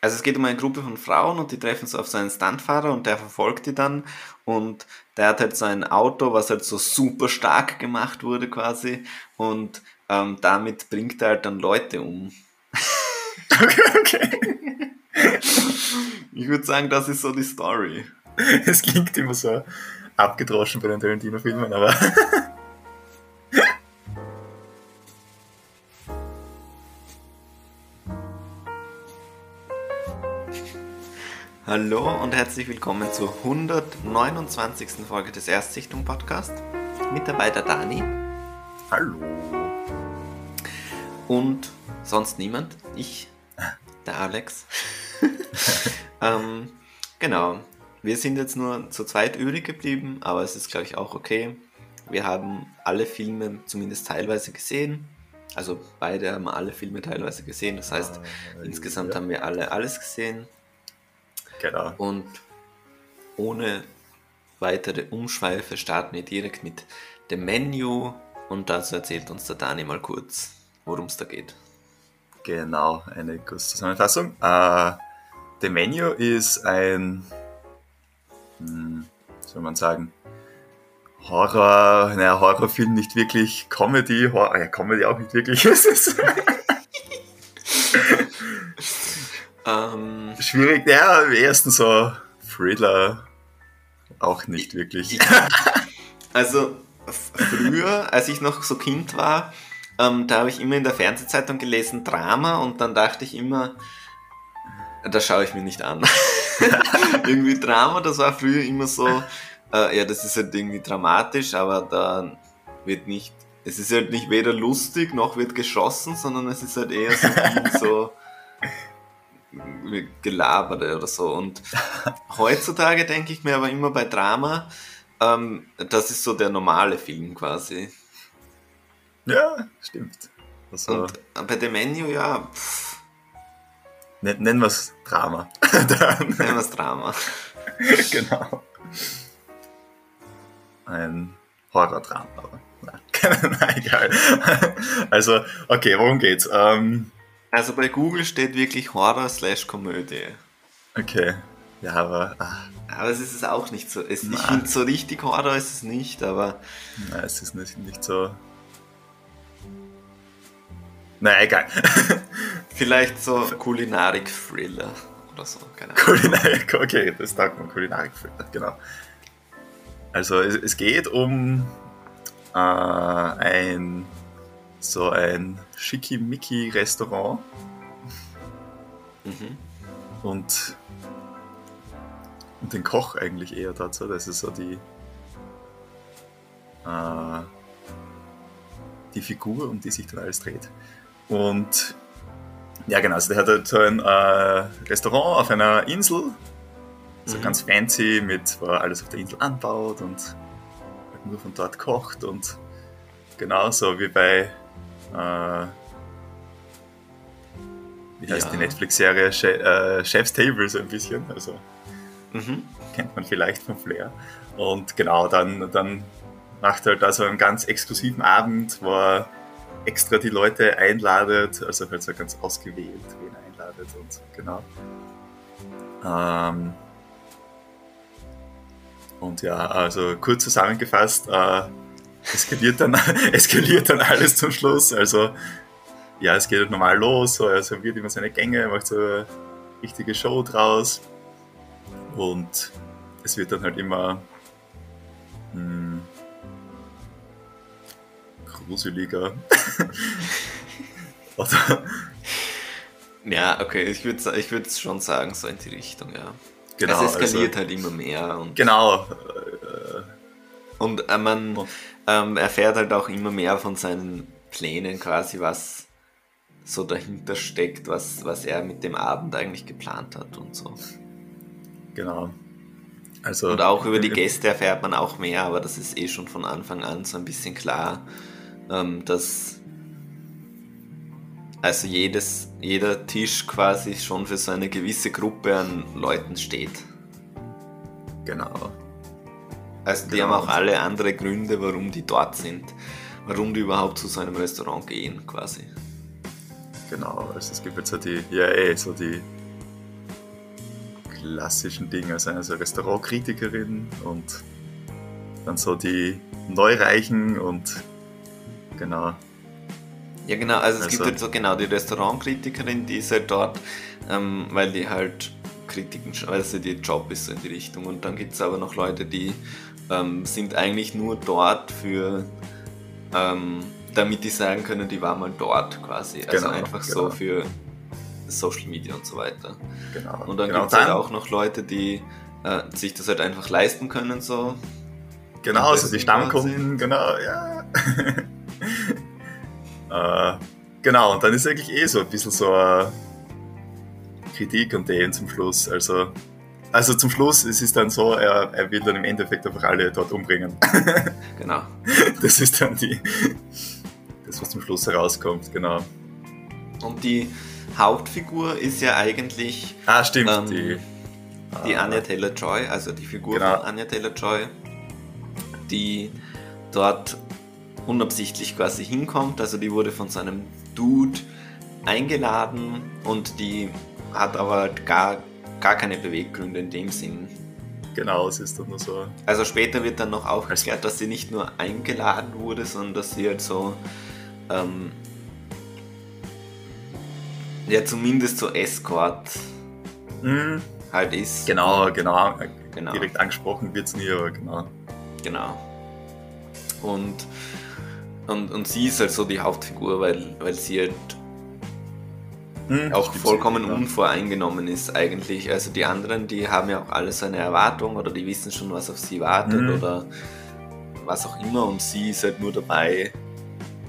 also es geht um eine Gruppe von Frauen und die treffen so auf so einen Stuntfahrer und der verfolgt die dann und der hat halt so ein Auto, was halt so super stark gemacht wurde quasi und ähm, damit bringt er halt dann Leute um. Okay, okay. Ich würde sagen, das ist so die Story. Es klingt immer so abgedroschen bei den Tarantino-Filmen, aber. Hallo und herzlich willkommen zur 129. Folge des Erstsichtung Podcast. Mit dabei der Dani Hallo. und sonst niemand. Ich, der Alex. ähm, genau. Wir sind jetzt nur zu zweit übrig geblieben, aber es ist, glaube ich, auch okay. Wir haben alle Filme zumindest teilweise gesehen. Also beide haben alle Filme teilweise gesehen. Das heißt, Äh, insgesamt ja. haben wir alle alles gesehen. Genau. Und ohne weitere Umschweife starten wir direkt mit dem Menü. Und dazu erzählt uns der Dani mal kurz, worum es da geht. Genau, eine kurze Zusammenfassung. Äh, The Menu ist ein, hm, wie soll man sagen, Horror, naja, Horrorfilm nicht wirklich, Comedy, Horror, ja, Comedy auch nicht wirklich. Es ist Ähm, schwierig, ja, am ersten so Thriller, auch nicht wirklich. also früher, als ich noch so Kind war, ähm, da habe ich immer in der Fernsehzeitung gelesen Drama und dann dachte ich immer, das schaue ich mir nicht an. irgendwie Drama, das war früher immer so, äh, ja, das ist halt irgendwie dramatisch, aber da wird nicht, es ist halt nicht weder lustig noch wird geschossen, sondern es ist halt eher so so gelabere oder so. Und heutzutage denke ich mir aber immer bei Drama, ähm, das ist so der normale Film quasi. Ja, stimmt. Also, Und bei dem Menü, ja, pff, nen- nennen wir es Drama. Nennen wir es Drama. genau. Ein Horror-Drama, aber nein, nein, egal. Also, okay, worum geht's? Ähm, Also bei Google steht wirklich Horror slash Komödie. okay, ja, aber ah, Aber es ist es auch nicht so. Es, ich finde, so richtig Horror ist es nicht, aber na, es ist nicht, nicht so. Na, egal. vielleicht so Kulinarik-Thriller oder so. Keine Ahnung. Kulinarik, okay, das sagt man, Kulinarik, genau. Also es, es geht um äh, ein so ein Schickimicki-Restaurant Mhm. und, und den Koch eigentlich eher dazu. Das ist so die äh, die Figur, um die sich dann alles dreht. Und ja, genau, also der hat halt so ein äh, Restaurant auf einer Insel, so Mhm. ganz fancy, mit wo er alles auf der Insel anbaut und halt nur von dort kocht und genauso wie bei äh, wie heißt Ja. die Netflix-Serie che äh, Chef's Table so ein bisschen, also Mhm. kennt man vielleicht von Flair. Und genau, dann, dann macht er halt da so einen ganz exklusiven Abend, wo er extra die Leute einladet, also halt so ganz ausgewählt, wen er einladet und genau. Ähm, und ja, also kurz zusammengefasst, äh, eskaliert, dann, eskaliert dann alles zum Schluss. Also ja, es geht halt normal los, so, er serviert immer seine Gänge, macht so eine richtige Show draus. Und es wird dann halt immer hm, gruseliger. Oder, Ja, okay, ich würde ich würd schon sagen, so in die Richtung, ja. genau, es eskaliert also, halt immer mehr Genau. äh, und äh, man ähm, erfährt halt auch immer mehr von seinen Plänen quasi, was so dahinter steckt, was, was er mit dem Abend eigentlich geplant hat und so. Genau. Also, Und auch über die im- Gäste erfährt man auch mehr, aber das ist eh schon von Anfang an so ein bisschen klar, ähm, dass also jedes, jeder Tisch quasi schon für so eine gewisse Gruppe an Leuten steht. Genau. Also die Genau. haben auch alle andere Gründe, warum die dort sind, warum die überhaupt zu so einem Restaurant gehen quasi. Genau. Also es gibt jetzt so die, ja eh, so die klassischen Dinge. Also eine so Restaurantkritikerin und dann so die Neureichen und genau. Ja, genau, also es also, gibt halt so genau die Restaurantkritikerin, die ist halt dort, ähm, weil die halt Kritiken, weil sie ihr Job ist so in die Richtung. Und dann gibt es aber noch Leute, die ähm, sind eigentlich nur dort für, ähm, damit die sagen können, die war mal dort quasi. Also genau, einfach genau. so für Social Media und so weiter. Genau. Und dann genau, gibt es halt auch noch Leute, die äh, sich das halt einfach leisten können, so. Genau, also die Stammkunden, genau, ja. äh, genau, und dann ist eigentlich eh so ein bisschen so eine Kritik und den zum Schluss. Also, also zum Schluss es ist dann so, er, er will dann im Endeffekt einfach alle dort umbringen. genau. Das ist dann die, das, was zum Schluss herauskommt, genau. Und die Hauptfigur ist ja eigentlich. Ah, stimmt. Ähm, die die ah, Anya Taylor Joy, also die Figur genau. von Anya Taylor Joy, die dort unabsichtlich quasi hinkommt. Also die wurde von seinem Dude eingeladen und die hat aber gar, gar keine Beweggründe in dem Sinn. Genau, es ist doch nur so. Also später wird dann noch aufgeklärt, dass sie nicht nur eingeladen wurde, sondern dass sie halt so ähm, ja zumindest so Escort mhm. halt ist. Genau, genau, genau. Direkt angesprochen wird es nie, aber genau. Genau. Und, und, und sie ist halt so die Hauptfigur, weil, weil sie halt hm, auch vollkommen ja. unvoreingenommen ist eigentlich. Also die anderen, die haben ja auch alles eine Erwartung oder die wissen schon, was auf sie wartet hm. oder was auch immer und sie ist halt nur dabei,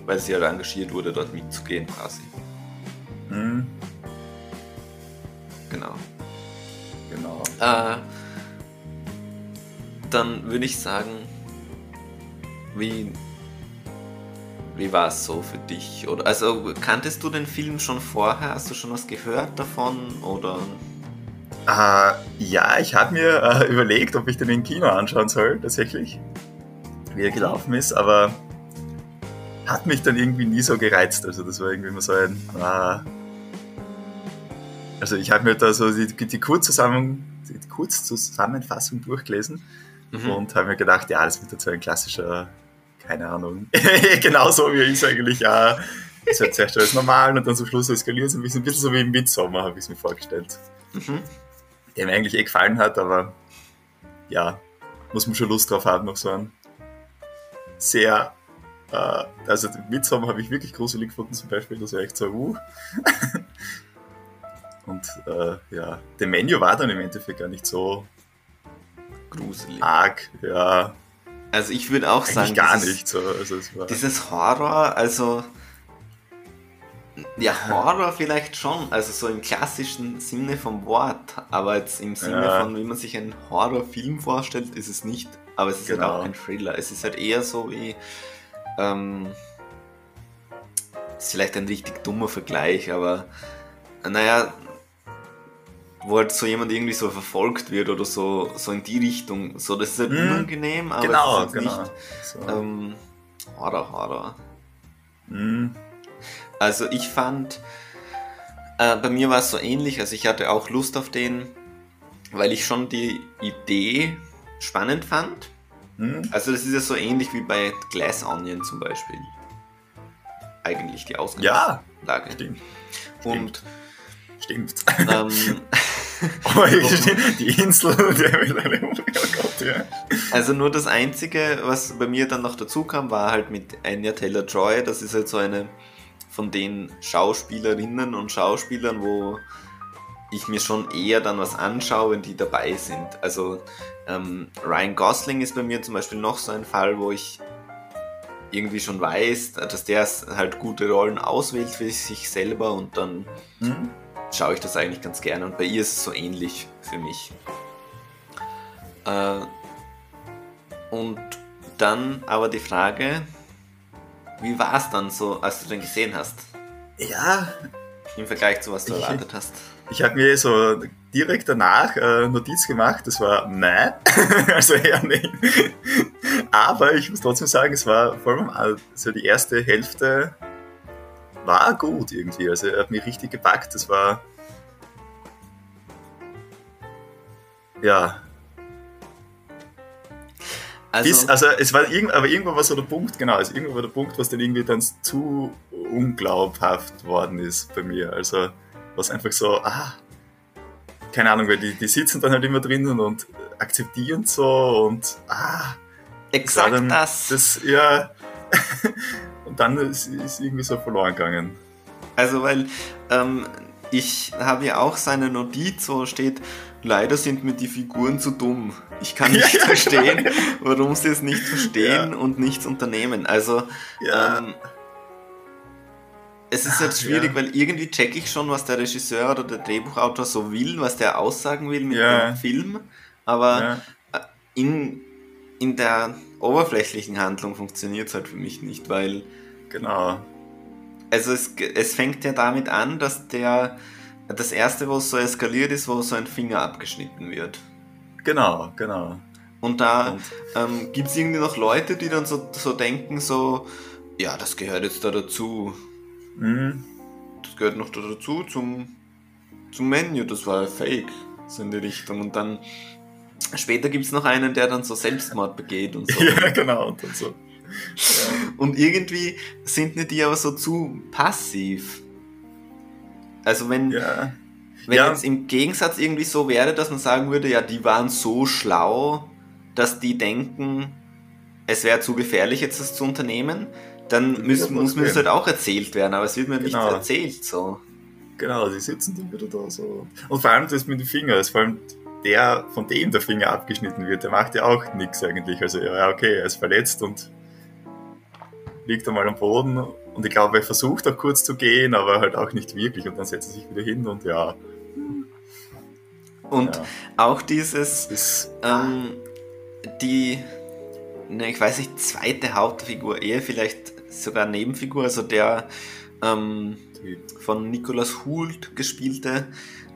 weil sie halt engagiert wurde, dort mitzugehen quasi. Hm. Genau. Genau. Äh, dann würde ich sagen, wie wie war es so für dich? Oder, also kanntest du den Film schon vorher? Hast du schon was gehört davon? Oder? Uh, ja, ich habe mir uh, überlegt, ob ich den im Kino anschauen soll, tatsächlich, wie er gelaufen ist, aber hat mich dann irgendwie nie so gereizt. Also das war irgendwie immer so ein. Uh, also ich habe mir da so die, die, Kurzzusammen, die Kurzzusammenfassung durchgelesen mhm. und habe mir gedacht, ja, das wird jetzt so ein klassischer keine Ahnung. Genauso wie ich es eigentlich ja. Es wird zuerst alles normal und dann zum Schluss eskaliert es ein bisschen, ein bisschen so wie im Midsommer, habe ich es mir vorgestellt. Mhm. Der mir eigentlich eh gefallen hat, aber ja, muss man schon Lust drauf haben, noch so ein sehr, äh, also Midsommer habe ich wirklich gruselig gefunden zum Beispiel, das war echt so, uh. und äh, ja, der Menü war dann im Endeffekt gar nicht so gruselig. Arg, ja. Also ich würde auch Eigentlich sagen, gar dieses, nicht so. Also dieses Horror, also ja, Horror vielleicht schon, also so im klassischen Sinne vom Wort, aber jetzt im Sinne ja. von, wie man sich einen Horrorfilm vorstellt, ist es nicht, aber es ist genau. halt auch genau. ein Thriller. Es ist halt eher so wie, ähm, ist vielleicht ein richtig dummer Vergleich, aber naja, wo halt so jemand irgendwie so verfolgt wird oder so, so in die Richtung. So, das ist halt mm. unangenehm, aber genau, es ist genau. nicht so. ähm, Horror, Horror. Mm. Also ich fand, äh, bei mir war es so ähnlich, also ich hatte auch Lust auf den, weil ich schon die Idee spannend fand. Mm. Also das ist ja so ähnlich wie bei Glass Onion zum Beispiel. Eigentlich die Ausgangslage. Ja, stimmt. Und stimmt. Stimmt. Ähm, oh, die Insel, der oh Gott, ja. Also nur das Einzige, was bei mir dann noch dazu kam, war halt mit Anya Taylor-Joy. Das ist halt so eine von den Schauspielerinnen und Schauspielern, wo ich mir schon eher dann was anschaue, wenn die dabei sind. Also ähm, Ryan Gosling ist bei mir zum Beispiel noch so ein Fall, wo ich irgendwie schon weiß, dass der halt gute Rollen auswählt für sich selber und dann mhm schaue ich das eigentlich ganz gerne und bei ihr ist es so ähnlich für mich. Äh, und dann aber die Frage, wie war es dann so, als du den gesehen hast? Ja. Im Vergleich zu was du ich, erwartet hast. Ich habe mir so direkt danach äh, Notiz gemacht, das war nein, also eher nicht. Aber ich muss trotzdem sagen, es war vor allem also die erste Hälfte war gut irgendwie. Also er hat mich richtig gepackt. Das war. ja. Also, Bis, also es war irgend, aber irgendwo war so der Punkt, genau, also irgendwo war der Punkt, was dann irgendwie dann zu unglaubhaft worden ist bei mir. Also was einfach so, ah, keine Ahnung, weil die, die sitzen dann halt immer drinnen und akzeptieren so und ah. Exakt dann, das. das. Ja. und dann ist, ist irgendwie so verloren gegangen. Also weil ähm, ich habe ja auch seine Notiz, wo steht, leider sind mir die Figuren zu dumm. Ich kann nicht ja, verstehen, genau. warum sie es nicht verstehen ja. und nichts unternehmen. Also ja. ähm, es ist jetzt schwierig, weil irgendwie checke ich schon, was der Regisseur oder der Drehbuchautor so will, was der aussagen will mit dem Film, aber in, in der oberflächlichen Handlung funktioniert es halt für mich nicht, weil genau also es, es fängt ja damit an, dass der das erste, wo es so eskaliert ist, wo so ein Finger abgeschnitten wird. Genau, genau. Und da ähm, gibt es irgendwie noch Leute, die dann so, so denken, so, ja, das gehört jetzt da dazu. Mhm. Das gehört noch da dazu zum, zum Menü, das war fake, so in die Richtung. Und dann später gibt es noch einen, der dann so Selbstmord begeht und so. Ja, genau. Und so. Und irgendwie sind nicht die aber so zu passiv. Also wenn, ja. wenn ja. jetzt im Gegensatz irgendwie so wäre, dass man sagen würde, ja, die waren so schlau, dass die denken, es wäre zu gefährlich, jetzt das zu unternehmen, dann müssen, muss mir das halt auch erzählt werden, aber es wird mir genau. nicht erzählt so. Genau, die sitzen dann wieder da so. Und vor allem das mit den Fingern, vor allem der, von dem der Finger abgeschnitten wird, der macht ja auch nichts eigentlich. Also ja, okay, er ist verletzt und liegt einmal am Boden und ich glaube, er versucht auch kurz zu gehen, aber halt auch nicht wirklich und dann setzt er sich wieder hin und ja. Und ja. auch dieses, ist, ähm, die, ne, ich weiß nicht, zweite Hauptfigur, eher vielleicht sogar Nebenfigur, also der ähm, von Nicolas Hult gespielte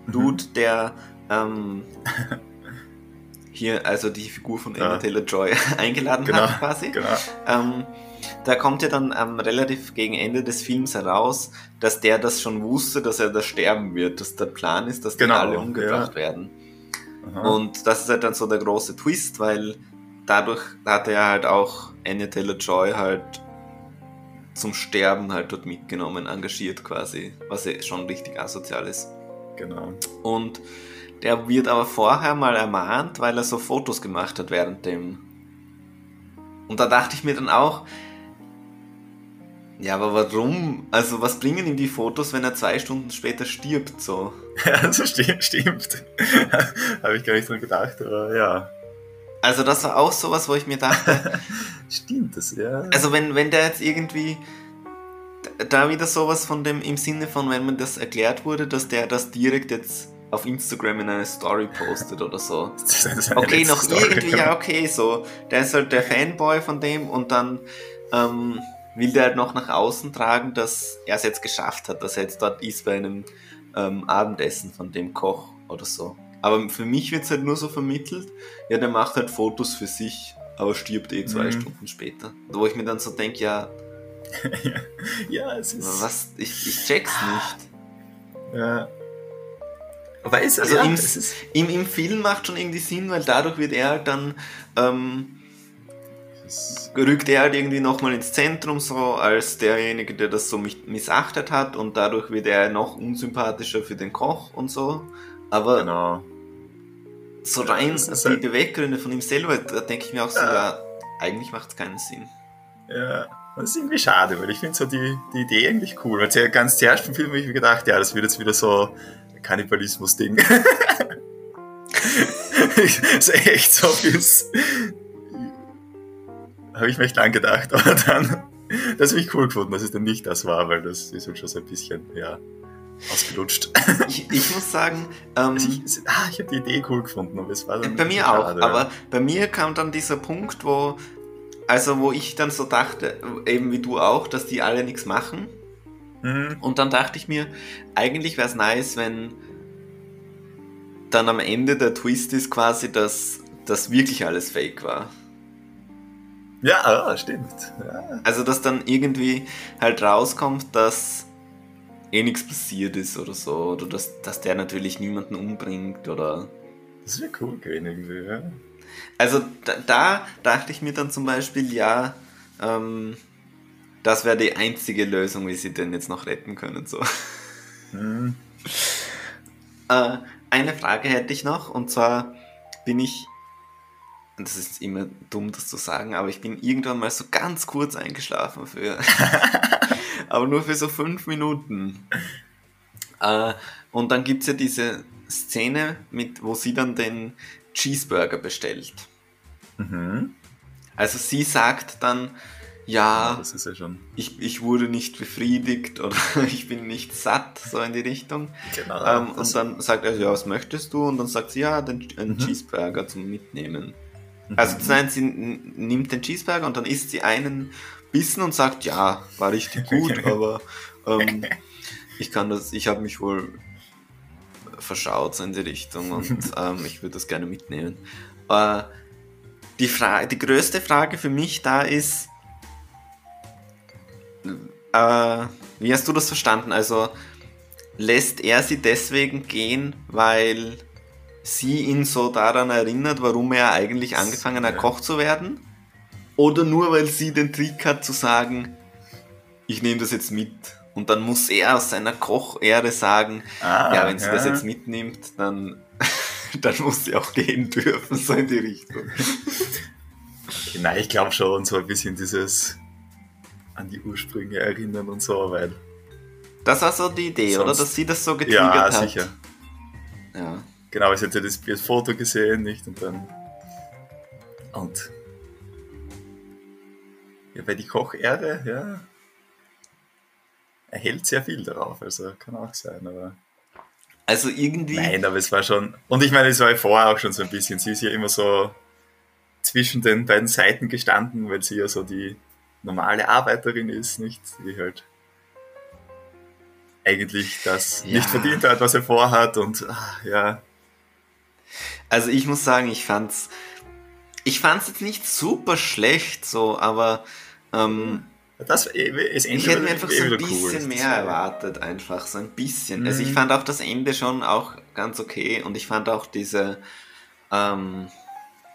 mhm. Dude, mhm. der ähm, hier also die Figur von ja. Anya Taylor-Joy eingeladen genau, hat quasi. Genau. Ähm, da kommt ja dann ähm, relativ gegen Ende des Films heraus, dass der das schon wusste, dass er da sterben wird, dass der Plan ist, dass genau, die alle umgebracht ja. werden. Aha. Und das ist halt dann so der große Twist, weil dadurch hat er halt auch Anya Taylor-Joy halt zum Sterben halt dort mitgenommen, engagiert quasi, was ja schon richtig asozial ist. Genau. Und der wird aber vorher mal ermahnt, weil er so Fotos gemacht hat während dem. Und da dachte ich mir dann auch, ja, aber warum? Also, was bringen ihm die Fotos, wenn er zwei Stunden später stirbt, so? Ja, das stimmt, stimmt. Habe ich gar nicht dran gedacht, aber ja. Also, das war auch sowas, wo ich mir dachte. stimmt das, ja. Also, wenn, wenn der jetzt irgendwie. Da wieder sowas von dem, im Sinne von, wenn man das erklärt wurde, dass der das direkt jetzt auf Instagram in eine Story postet oder so. okay, noch Story, irgendwie, ja, okay, so. Der ist halt der Fanboy von dem und dann. Ähm, will der halt noch nach außen tragen, dass er es jetzt geschafft hat, dass er jetzt dort ist bei einem ähm, Abendessen von dem Koch oder so. Aber für mich wird es halt nur so vermittelt, ja, der macht halt Fotos für sich, aber stirbt eh zwei mhm. Stunden später. Wo ich mir dann so denke, ja, ja, ja, es ist. Was? Ich, ich check's nicht. Ja. Weiß, also ja, im, im, im Film macht schon irgendwie Sinn, weil dadurch wird er halt dann ähm, rückt er halt irgendwie nochmal ins Zentrum so als derjenige, der das so missachtet hat und dadurch wird er noch unsympathischer für den Koch und so. Aber genau. so rein also die Beweggründe von ihm selber, da denke ich mir auch so, ja, ja eigentlich macht es keinen Sinn. Ja, das ist irgendwie schade, weil ich finde so die, die Idee eigentlich cool. Weil ja ganz zuerst im Film habe ich mir gedacht, ja, das wird jetzt wieder so Kannibalismus-Ding. so echt so bis habe ich mir echt lang gedacht, aber dann, das habe ich cool gefunden, dass es dann nicht das war, weil das ist halt schon so ein bisschen, ja, ausgelutscht. Ich, ich muss sagen, ähm, also ich, ah, ich habe die Idee cool gefunden, aber es war dann Bei mir auch, schade, aber bei mir kam dann dieser Punkt, wo, also wo ich dann so dachte, eben wie du auch, dass die alle nichts machen. Mhm. Und dann dachte ich mir, eigentlich wäre es nice, wenn dann am Ende der Twist ist quasi, dass das wirklich alles fake war. Ja, ah, stimmt. Ja. Also, dass dann irgendwie halt rauskommt, dass eh nichts passiert ist oder so. Oder dass, dass der natürlich niemanden umbringt oder Das wäre cool gewesen irgendwie, ja. Also da, da dachte ich mir dann zum Beispiel, ja, ähm, das wäre die einzige Lösung, wie sie den jetzt noch retten können. So. Hm. Äh, eine Frage hätte ich noch, und zwar bin ich, das ist immer dumm, das zu sagen, aber ich bin irgendwann mal so ganz kurz eingeschlafen für, aber nur für so fünf Minuten. Äh, und dann gibt es ja diese Szene, mit, wo sie dann den Cheeseburger bestellt. Mhm. Also sie sagt dann, ja, ja schon. ich, ich wurde nicht befriedigt oder ich bin nicht satt, so in die Richtung. Genau. Ähm, und dann sagt er, ja, was möchtest du? Und dann sagt sie, ja, den, einen Mhm. Cheeseburger zum Mitnehmen. Also nein, sie nimmt den Cheeseburger und dann isst sie einen Bissen und sagt, ja, war richtig gut, aber ähm, ich kann das, ich habe mich wohl verschaut so in die Richtung und ähm, ich würde das gerne mitnehmen. Äh, die, Fra die größte Frage für mich da ist, äh, wie hast du das verstanden? Also lässt er sie deswegen gehen, weil sie ihn so daran erinnert, warum er eigentlich angefangen hat, Ja. Koch zu werden? Oder nur weil sie den Trick hat zu sagen, ich nehme das jetzt mit. Und dann muss er aus seiner Kochehre sagen, ah, ja, wenn sie das jetzt mitnimmt, dann, dann muss sie auch gehen dürfen, so in die Richtung. Nein, ich glaube schon, so ein bisschen dieses an die Ursprünge erinnern und so, weil. Das war so die Idee, oder? Dass sie das so getriggert Ja, hat. sicher. Ja. Genau, ich hätte das, das Foto gesehen, nicht? Und dann. Und. Ja, bei die Kocherde, ja. Er hält sehr viel darauf, also kann auch sein, aber. Also irgendwie. Nein, aber es war schon. Und ich meine, es war ja vorher auch schon so ein bisschen. Sie ist ja immer so zwischen den beiden Seiten gestanden, weil sie ja so die normale Arbeiterin ist, nicht? Die halt eigentlich das Ja. nicht verdient hat, was er vorhat und ah, ja. Also ich muss sagen, ich fand's. Ich fand's jetzt nicht super schlecht, so, aber ähm, Das, es ich hätte mir einfach so ein bisschen mehr erwartet, einfach so ein bisschen. Also ich Mhm. fand auch das Ende schon auch ganz okay und ich fand auch diese. Ähm,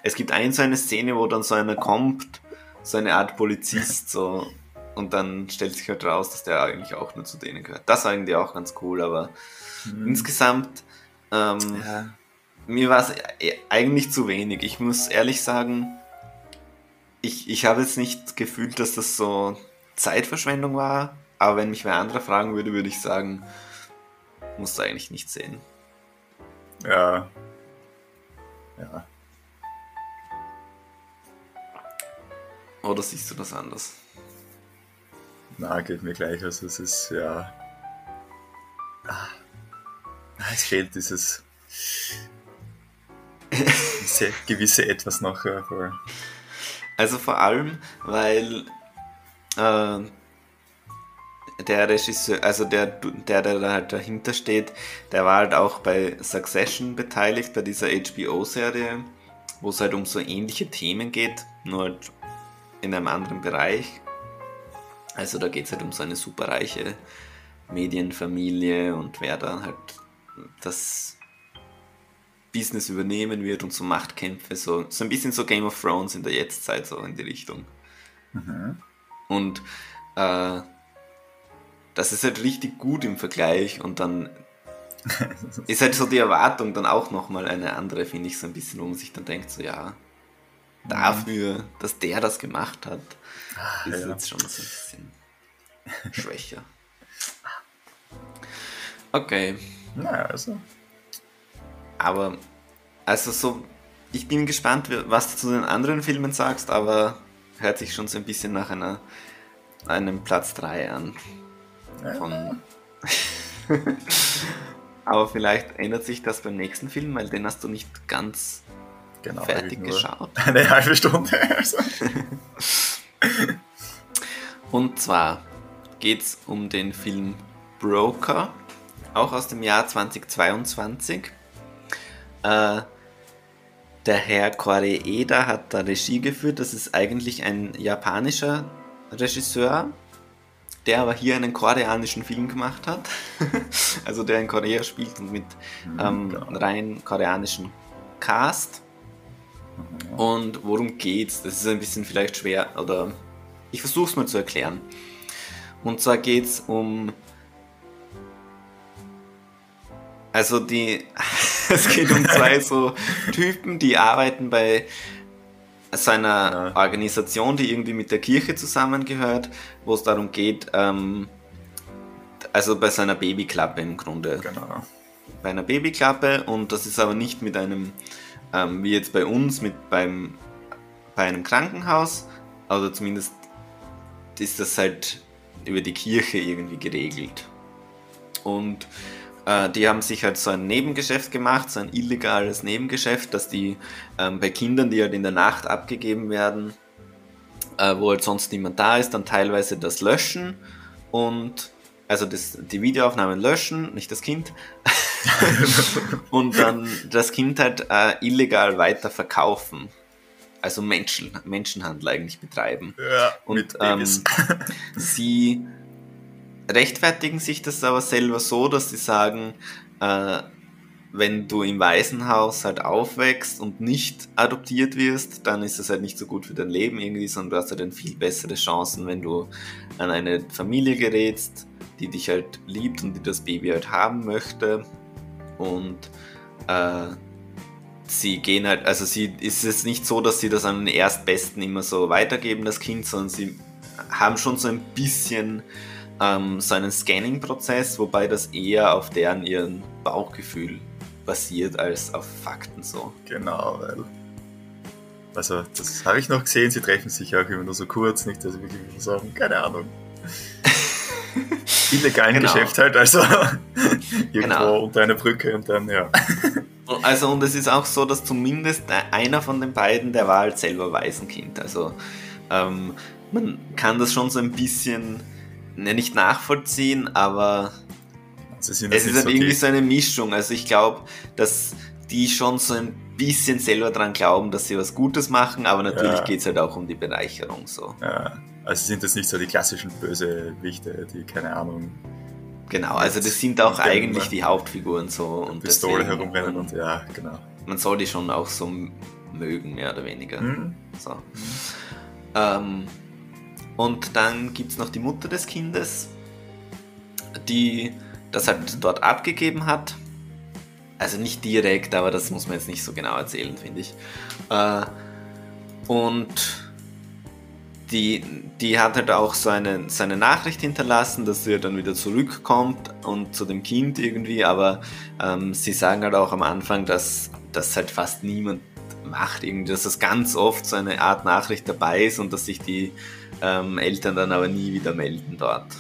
es gibt ein so eine Szene, wo dann so einer kommt, so eine Art Polizist, so und dann stellt sich halt raus, dass der eigentlich auch nur zu denen gehört. Das war irgendwie auch ganz cool, aber insgesamt. Ähm, Mhm. Ja. Mir war es eigentlich zu wenig. Ich muss ehrlich sagen, ich, ich habe jetzt nicht gefühlt, dass das so Zeitverschwendung war, aber wenn mich wer anderer fragen würde, würde ich sagen, musst du eigentlich nicht sehen. Ja. Ja. Oder siehst du das anders? Na, geht mir gleich. Also es ist ja. Ah. Es fehlt dieses gewisse, gewisse etwas noch. Ja, voll. Also vor allem, weil äh, der Regisseur, also der, der, der da halt dahinter steht, der war halt auch bei Succession beteiligt, bei dieser HBO-Serie, wo es halt um so ähnliche Themen geht, nur halt in einem anderen Bereich. Also da geht es halt um so eine superreiche Medienfamilie und wer dann halt das Business übernehmen wird und so Machtkämpfe, so, so ein bisschen so Game of Thrones in der Jetztzeit, so in die Richtung. Mhm. Und äh, das ist halt richtig gut im Vergleich und dann ist halt so die Erwartung dann auch nochmal eine andere, finde ich, so ein bisschen, wo man sich dann denkt, so ja, dafür, dass der das gemacht hat, ist ja. jetzt schon so ein bisschen schwächer. Okay, Naja, also. Aber also so, ich bin gespannt, was du zu den anderen Filmen sagst, aber hört sich schon so ein bisschen nach einer einem Platz 3 an. Von aber vielleicht ändert sich das beim nächsten Film, weil den hast du nicht ganz Genau, fertig geschaut. Eine halbe Stunde. Also. Und zwar geht es um den Film Broker, auch aus dem Jahr 2022. Äh, der Herr Koreeda hat da Regie geführt. Das ist eigentlich ein japanischer Regisseur, der aber hier einen koreanischen Film gemacht hat. also der in Korea spielt und mit ähm, genau. rein koreanischen Cast. Und worum geht's? Das ist ein bisschen vielleicht schwer, oder ich versuche es mal zu erklären. Und zwar geht's um. Also die. es geht um zwei so Typen, die arbeiten bei seiner Organisation, die irgendwie mit der Kirche zusammengehört, wo es darum geht, ähm, also bei seiner Babyklappe im Grunde. Genau. Bei einer Babyklappe und das ist aber nicht mit einem, ähm, wie jetzt bei uns, mit beim, bei einem Krankenhaus, also zumindest ist das halt über die Kirche irgendwie geregelt. Und äh, die haben sich halt so ein Nebengeschäft gemacht, so ein illegales Nebengeschäft, dass die ähm, bei Kindern, die halt in der Nacht abgegeben werden, äh, wo halt sonst niemand da ist, dann teilweise das löschen und also das, die Videoaufnahmen löschen, nicht das Kind. und dann das Kind halt äh, illegal weiter verkaufen. Also Menschen, Menschenhandel eigentlich betreiben. Ja, Und ähm, sie rechtfertigen sich das aber selber so, dass sie sagen, äh, wenn du im Waisenhaus halt aufwächst und nicht adoptiert wirst, dann ist das halt nicht so gut für dein Leben irgendwie, sondern du hast halt dann viel bessere Chancen, wenn du an eine Familie gerätst, die dich halt liebt und die das Baby halt haben möchte. Und äh, sie gehen halt, also sie ist es nicht so, dass sie das an den Erstbesten immer so weitergeben, das Kind, sondern sie haben schon so ein bisschen ähm, so einen Scanning-Prozess, wobei das eher auf deren ihren Bauchgefühl basiert als auf Fakten so. Genau, weil. Also, das habe ich noch gesehen, sie treffen sich auch immer nur so kurz, nicht, dass sie wirklich sagen, keine Ahnung. Illegalen Genau. Geschäft halt, also irgendwo Genau. unter einer Brücke und dann, ja. Also und es ist auch so, dass zumindest einer von den beiden, der war halt selber Waisenkind. Also ähm, man kann das schon so ein bisschen ne, nicht nachvollziehen, aber es ist halt so irgendwie so eine Mischung. Also ich glaube, dass die schon so ein bisschen selber dran glauben, dass sie was Gutes machen, aber natürlich Ja. geht es halt auch um die Bereicherung so. ja, also sind das nicht so die klassischen Bösewichte, die, keine Ahnung, Genau, also das sind auch eigentlich die Hauptfiguren so. Und Pistole herumrennen und ja, genau. man soll die schon auch so mögen, mehr oder weniger. Hm? So. Ähm, und dann gibt es noch die Mutter des Kindes, die das halt dort abgegeben hat. Also nicht direkt, aber das muss man jetzt nicht so genau erzählen, finde ich. Äh, und die, die hat halt auch so eine, so eine Nachricht hinterlassen, dass sie dann wieder zurückkommt und zu dem Kind irgendwie, aber ähm, sie sagen halt auch am Anfang, dass das halt fast niemand macht, irgendwie, dass das ganz oft so eine Art Nachricht dabei ist und dass sich die ähm, Eltern dann aber nie wieder melden dort.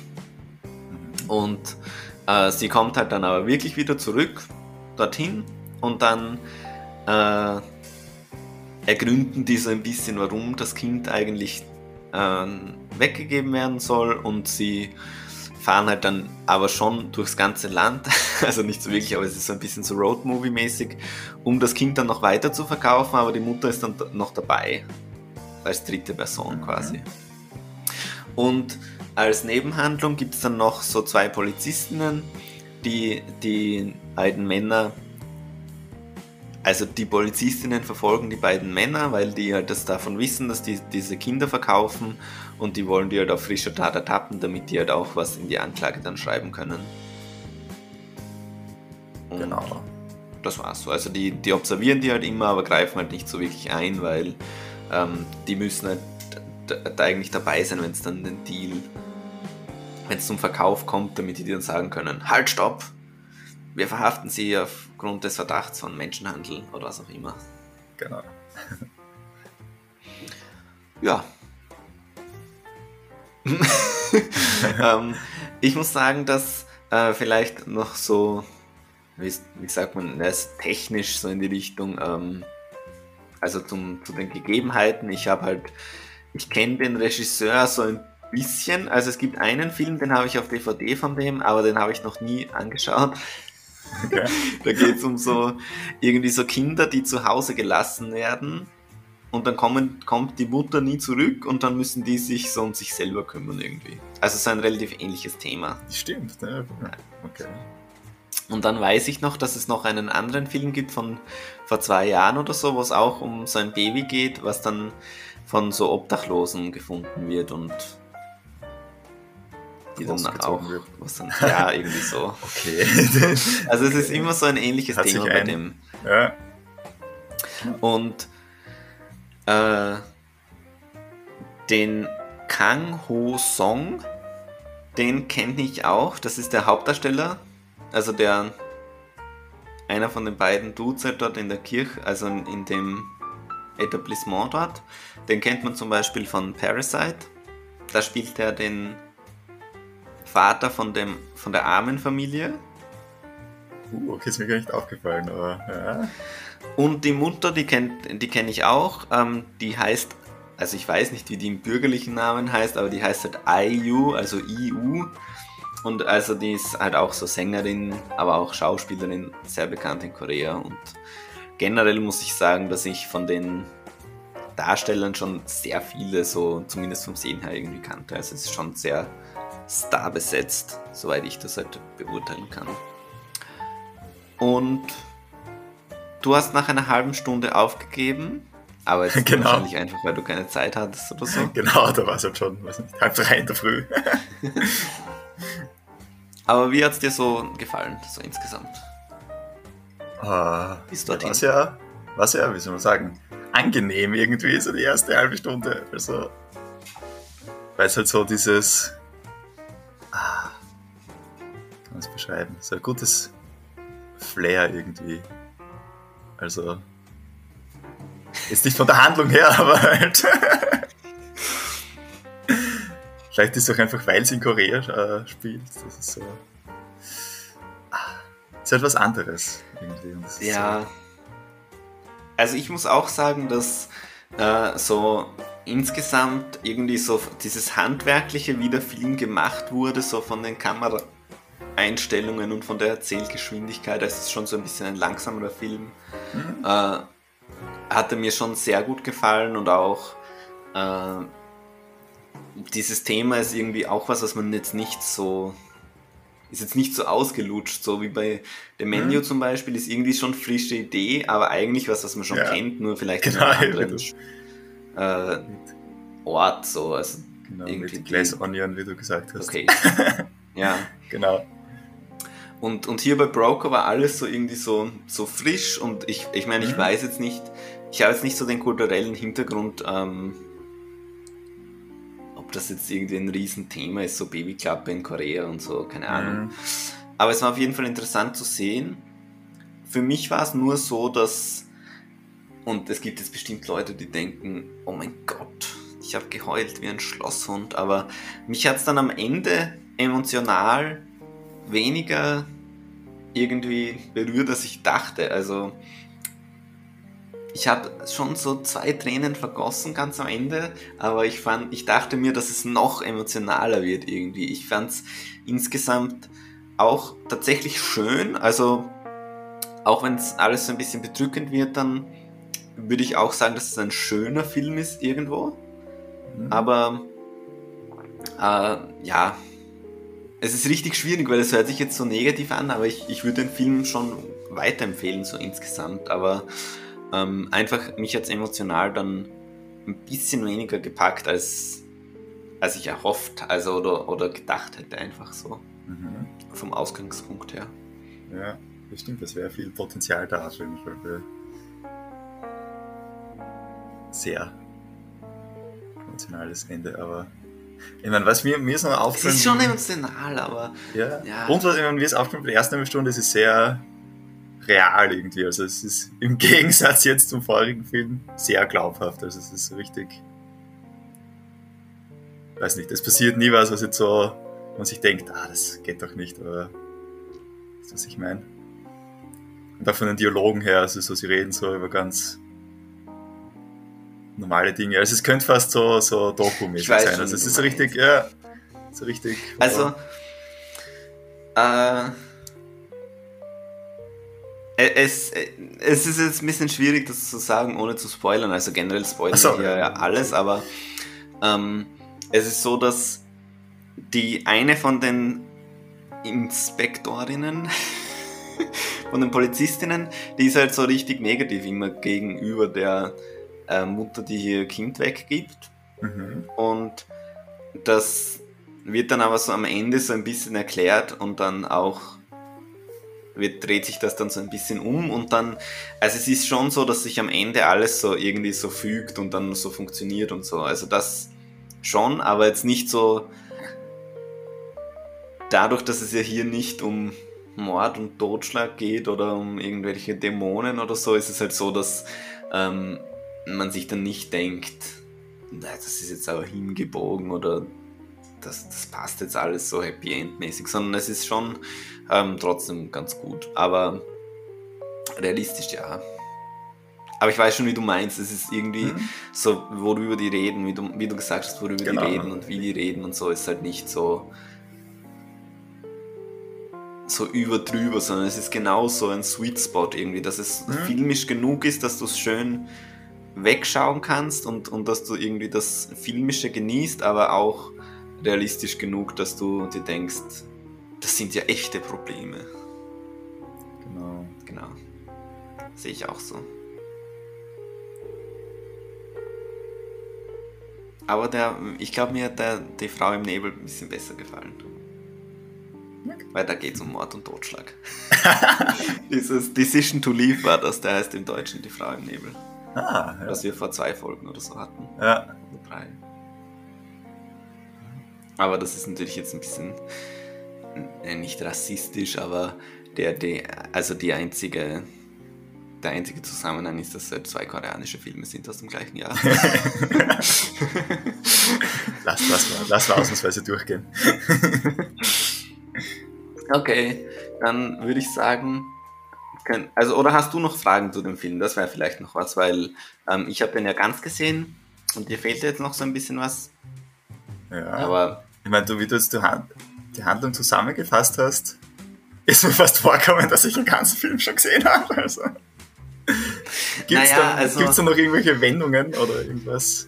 Und äh, sie kommt halt dann aber wirklich wieder zurück dorthin und dann äh, ergründen die so ein bisschen, warum das Kind eigentlich ähm, weggegeben werden soll und sie fahren halt dann aber schon durchs ganze Land, also nicht so wirklich, aber es ist so ein bisschen so Roadmovie-mäßig, um das Kind dann noch weiter zu verkaufen, aber die Mutter ist dann noch dabei, als dritte Person Mhm. quasi. Und als Nebenhandlung gibt es dann noch so zwei Polizistinnen, die die beiden Männer, also die Polizistinnen verfolgen die beiden Männer, weil die halt das davon wissen, dass die diese Kinder verkaufen und die wollen die halt auf frischer Tat ertappen, damit die halt auch was in die Anklage dann schreiben können. Und Genau. das war's so. Also die, die observieren die halt immer, aber greifen halt nicht so wirklich ein, weil ähm, die müssen halt d- d- eigentlich dabei sein, wenn es dann den Deal, wenn es zum Verkauf kommt, damit die dann sagen können, halt, stopp, wir verhaften sie aufgrund des Verdachts von Menschenhandel oder was auch immer. Genau. Ja. ähm, ich muss sagen, dass äh, vielleicht noch so, wie, wie sagt man, das technisch so in die Richtung, ähm, also zum, zu den Gegebenheiten. Ich habe halt, ich kenne den Regisseur so ein bisschen. Also es gibt einen Film, den habe ich auf DVD von dem, aber den habe ich noch nie angeschaut. Okay. Da geht es um so irgendwie so Kinder, die zu Hause gelassen werden und dann kommen, kommt die Mutter nie zurück und dann müssen die sich so um sich selber kümmern irgendwie. Also es ist ein relativ ähnliches Thema. Stimmt, ne? Okay. Und dann weiß ich noch, dass es noch einen anderen Film gibt von vor zwei Jahren oder so, wo es auch um so ein Baby geht, was dann von so Obdachlosen gefunden wird und die dann auch wird. was dann, ja irgendwie so. Okay. also es ist immer so ein ähnliches Hat Thema bei dem. Ja. Und äh, den Kang Ho Song, den kenne ich auch. Das ist der Hauptdarsteller, also der einer von den beiden Dudes halt dort in der Kirche, also in dem Etablissement dort. Den kennt man zum Beispiel von Parasite. Da spielt er den Vater von, dem, von der armen Familie. Uh, okay, ist mir gar nicht aufgefallen, aber ja. Und die Mutter, die kenne die kenn ich auch. Ähm, die heißt, also ich weiß nicht, wie die im bürgerlichen Namen heißt, aber die heißt halt IU, also IU. Und also die ist halt auch so Sängerin, aber auch Schauspielerin, sehr bekannt in Korea. Und generell muss ich sagen, dass ich von den Darstellern schon sehr viele, so zumindest vom Sehen her irgendwie kannte. Also es ist schon sehr starbesetzt, soweit ich das halt beurteilen kann. Und du hast nach einer halben Stunde aufgegeben, aber es ist genau. wahrscheinlich einfach, weil du keine Zeit hattest oder so. Genau, da war es halt schon, weiß nicht, halb drei in der Früh. Aber wie hat es dir so gefallen, so insgesamt? Uh, Bis dorthin. Was ja, was ja, wie soll man sagen, angenehm irgendwie, so die erste halbe Stunde. Also, weil es halt so dieses. Ah, kann man es beschreiben? So ein gutes Flair irgendwie. Also. Ist nicht von der Handlung her, aber halt. Vielleicht ist es auch einfach, weil es in Korea äh, spielt. Das ist so. Ah, ist halt was anderes irgendwie. ja. So. Also ich muss auch sagen, dass äh, so insgesamt irgendwie so dieses Handwerkliche, wie der Film gemacht wurde, so von den Kameraeinstellungen und von der Erzählgeschwindigkeit, das ist schon so ein bisschen ein langsamerer Film. Mhm. Äh, hatte mir schon sehr gut gefallen und auch äh, dieses Thema ist irgendwie auch was, was man jetzt nicht so ist jetzt nicht so ausgelutscht, so wie bei The Menu mhm. zum Beispiel, ist irgendwie schon frische Idee, aber eigentlich was, was man schon ja. kennt, nur vielleicht genau, in einem anderen äh, Ort, so. Also genau, irgendwie mit Glass Onion, wie du gesagt hast. Okay. ja. Genau. Und, und hier bei Broker war alles so irgendwie so, so frisch und ich, ich meine, ich mhm. weiß jetzt nicht, ich habe jetzt nicht so den kulturellen Hintergrund, ähm, ob das jetzt irgendwie ein Riesenthema ist, so Babyklappe in Korea und so, keine Ahnung. Mhm. Aber es war auf jeden Fall interessant zu sehen. Für mich war es nur so, dass, und es gibt jetzt bestimmt Leute, die denken, oh mein Gott, ich habe geheult wie ein Schlosshund, aber mich hat es dann am Ende emotional weniger irgendwie berührt, als ich dachte. Also ich habe schon so zwei Tränen vergossen ganz am Ende, aber ich fand, ich dachte mir, dass es noch emotionaler wird irgendwie. Ich fand es insgesamt auch tatsächlich schön, also auch wenn es alles so ein bisschen bedrückend wird, dann würde ich auch sagen, dass es ein schöner Film ist irgendwo. Mhm. Aber äh, ja, es ist richtig schwierig, weil es hört sich jetzt so negativ an, aber ich, ich würde den Film schon weiterempfehlen, so insgesamt. Aber ähm, einfach mich jetzt emotional dann ein bisschen weniger gepackt, als, als ich erhofft also oder, oder gedacht hätte, einfach so. Mhm. Vom Ausgangspunkt her. Ja, das stimmt, das wäre viel Potenzial da auf jeden Fall für sehr emotionales Ende, aber ich meine, was mir, mir ist noch aufgefallen. Es ist schon emotional, aber. Ja. ja. Und was mir ist aufgefallen bei der ersten Stunde, es ist sehr real irgendwie. Also es ist im Gegensatz jetzt zum vorigen Film sehr glaubhaft. Also es ist richtig. Weiß nicht, es passiert nie was, was jetzt so, man sich denkt, ah, das geht doch nicht, aber ist, was ich meine. Und auch von den Dialogen her, also so, sie reden so über ganz normale Dinge. Also es könnte fast so, so Doku-mäßig sein. Also es ist so richtig, ja, so richtig. Also, äh, es, es ist jetzt ein bisschen schwierig, das zu sagen, ohne zu spoilern. Also generell spoilern so. wir ja alles, aber ähm, es ist so, dass die eine von den Inspektorinnen, von den Polizistinnen, die ist halt so richtig negativ immer gegenüber der äh, Mutter, die ihr Kind weggibt. Mhm. Und das wird dann aber so am Ende so ein bisschen erklärt und dann auch wird, dreht sich das dann so ein bisschen um und dann, also es ist schon so, dass sich am Ende alles so irgendwie so fügt und dann so funktioniert und so. Also das schon, aber jetzt nicht so dadurch, dass es ja hier nicht um Mord und Totschlag geht oder um irgendwelche Dämonen oder so, ist es halt so, dass ähm, man sich dann nicht denkt, na, das ist jetzt aber hingebogen oder das, das passt jetzt alles so Happy End-mäßig, sondern es ist schon ähm, trotzdem ganz gut. Aber realistisch ja. Aber ich weiß schon, wie du meinst. Es ist irgendwie Mhm. so, worüber die reden, wie du, wie du gesagt hast, worüber Genau. die reden und wie die reden und so, ist halt nicht so so überdrüber, sondern es ist genau so ein Sweet Spot irgendwie, dass es Mhm. filmisch genug ist, dass du es schön wegschauen kannst und, und dass du irgendwie das Filmische genießt, aber auch realistisch genug, dass du dir denkst, das sind ja echte Probleme. Genau. Genau. Sehe ich auch so. Aber der, ich glaube, mir hat der, die Frau im Nebel ein bisschen besser gefallen. Weil da geht es um Mord und Totschlag. Dieses Decision to Leave war das, der heißt im Deutschen die Frau im Nebel. Ah, ja. Was wir vor zwei Folgen oder so hatten. ja. Oder drei. Aber das ist natürlich jetzt ein bisschen äh, nicht rassistisch, aber der, die, also die einzige, der einzige Zusammenhang ist, dass halt zwei koreanische Filme sind aus dem gleichen Jahr. Lass, lass, mal, lass mal ausnahmsweise durchgehen. okay, dann würde ich sagen, können- also oder hast du noch Fragen zu dem Film? Das wäre vielleicht noch was, weil ähm, ich habe den ja ganz gesehen und dir fehlt jetzt noch so ein bisschen was. Ja. Aber Ich meine, du, wie du jetzt die, Hand, die Handlung zusammengefasst hast, ist mir fast vorkommen, dass ich den ganzen Film schon gesehen habe. Also. Gibt es Naja, da, also- da noch irgendwelche Wendungen oder irgendwas?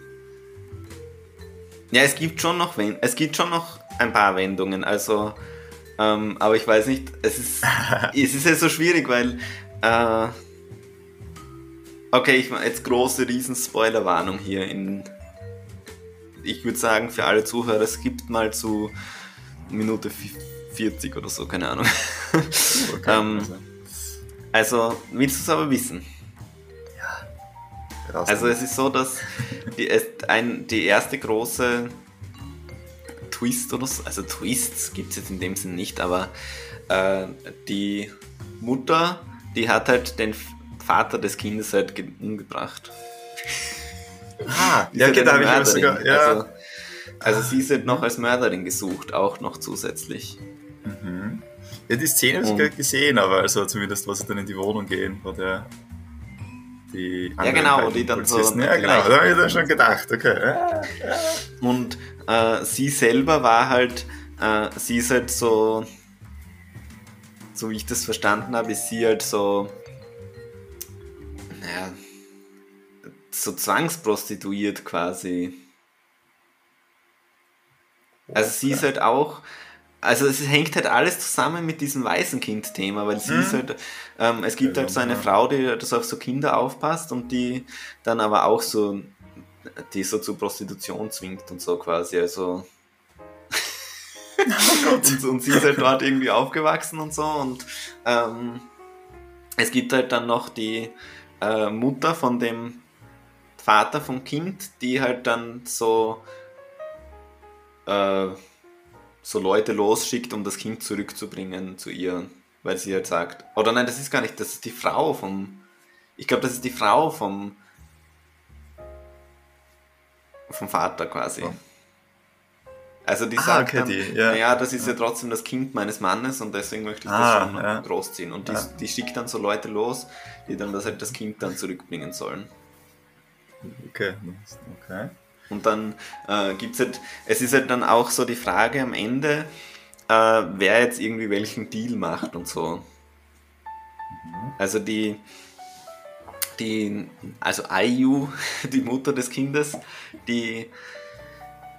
Ja, es gibt schon noch es gibt schon noch ein paar Wendungen, also ähm, aber ich weiß nicht, es ist es ist ja so schwierig, weil äh, okay, ich mach jetzt große riesen Spoilerwarnung hier in ich würde sagen für alle Zuhörer, es gibt mal zu Minute vi- 40 oder so, keine Ahnung. Okay, Ähm, also, Also, willst du es aber wissen? raus Also es ist so, dass die, es, ein, die erste große Twist oder so, also Twists gibt es jetzt in dem Sinn nicht, aber äh, die Mutter, die hat halt den Vater des Kindes halt ge- umgebracht. ah, ja, okay, da habe ich sogar. Ja. Also, also sie ist halt noch als Mörderin gesucht, auch noch zusätzlich. Mhm. ja, die Szene habe ich sogar gesehen, aber also zumindest, wo sie dann in die Wohnung gehen, wo der. Die anderen genau, die dann so Polizisten- Ja, genau, da habe ich dann schon gedacht, okay. Ja, Und äh, sie selber war halt, äh, sie ist halt so, so wie ich das verstanden habe, ist sie halt so, naja, so zwangsprostituiert quasi. Also sie ist halt auch, also es hängt halt alles zusammen mit diesem Waisenkind-Thema, weil sie Mhm. ist halt, ähm, es gibt halt so eine. Frau, die das auf so Kinder aufpasst und die dann aber auch so, die so zur Prostitution zwingt und so quasi, also Oh und, und sie ist halt dort irgendwie aufgewachsen und so und ähm, es gibt halt dann noch die äh, Mutter von dem Vater vom Kind, die halt dann so äh, so Leute losschickt, um das Kind zurückzubringen zu ihr, weil sie halt sagt, oder nein, das ist gar nicht, das ist die Frau vom, ich glaube, das ist die Frau vom vom Vater quasi. Oh. Also die Ah, sagt okay, dann, die, ja. naja, das ist ja trotzdem das Kind meines Mannes und deswegen möchte ich Ah, das schon ja. großziehen. Und die, Ja. die schickt dann so Leute los, die dann das halt das Kind dann zurückbringen sollen. Okay, okay. Und dann äh, gibt es halt, es ist halt dann auch so die Frage am Ende, äh, wer jetzt irgendwie welchen Deal macht und so. Also die, die, also IU, die Mutter des Kindes, die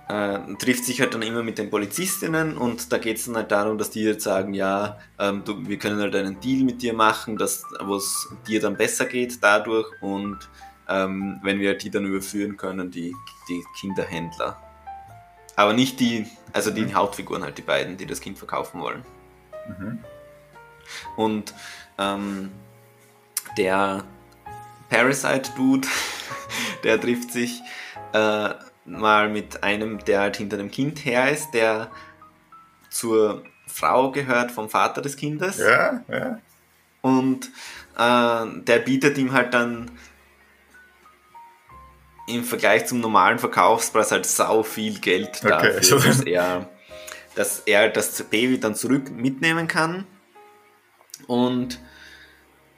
äh, trifft sich halt dann immer mit den Polizistinnen und da geht es dann halt darum, dass die jetzt sagen, ja, ähm, du, wir können halt einen Deal mit dir machen, wo es dir dann besser geht dadurch und ähm, wenn wir die dann überführen können, die, die Kinderhändler. Aber nicht die, also die mhm. Hauptfiguren halt, die beiden, die das Kind verkaufen wollen. Mhm. Und ähm, der Parasite-Dude, der trifft sich äh, mal mit einem, der halt hinter dem Kind her ist, der zur Frau gehört vom Vater des Kindes. Ja, ja. Und äh, der bietet ihm halt dann im Vergleich zum normalen Verkaufspreis halt sau viel Geld dafür, okay. dass, er, dass er das Baby dann zurück mitnehmen kann. Und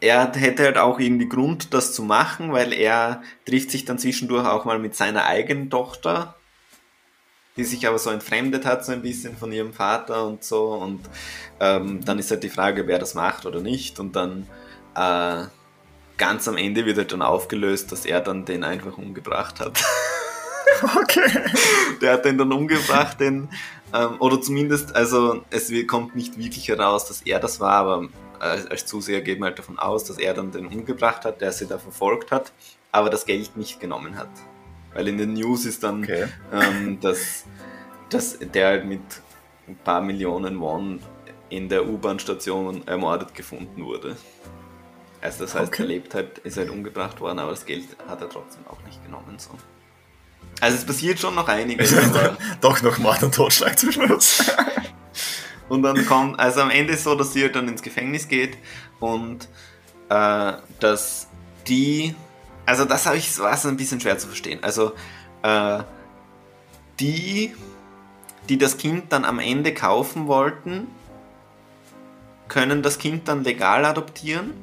er hätte halt auch irgendwie Grund, das zu machen, weil er trifft sich dann zwischendurch auch mal mit seiner eigenen Tochter, die sich aber so entfremdet hat, so ein bisschen von ihrem Vater und so. Und ähm, dann ist halt die Frage, wer das macht oder nicht. Und dann äh, ganz am Ende wird halt dann aufgelöst, dass er dann den einfach umgebracht hat. Okay. Der hat den dann umgebracht, den, ähm, oder zumindest, also es kommt nicht wirklich heraus, dass er das war, aber als, als Zuseher geht man halt davon aus, dass er dann den umgebracht hat, der sie da verfolgt hat, aber das Geld nicht genommen hat. Weil in den News ist dann, okay. ähm, dass, dass der halt mit ein paar Millionen Won in der U-Bahn-Station ermordet gefunden wurde. Also das heißt, okay. er lebt halt, ist halt umgebracht worden, aber das Geld hat er trotzdem auch nicht genommen. So. Also es passiert schon noch einiges. Doch noch Mord und Totschlag zum Schluss. Und dann kommt, also am Ende ist so, dass sie halt dann ins Gefängnis geht und äh, dass die, also das habe ich, war so ein bisschen schwer zu verstehen. Also äh, die, die das Kind dann am Ende kaufen wollten, können das Kind dann legal adoptieren.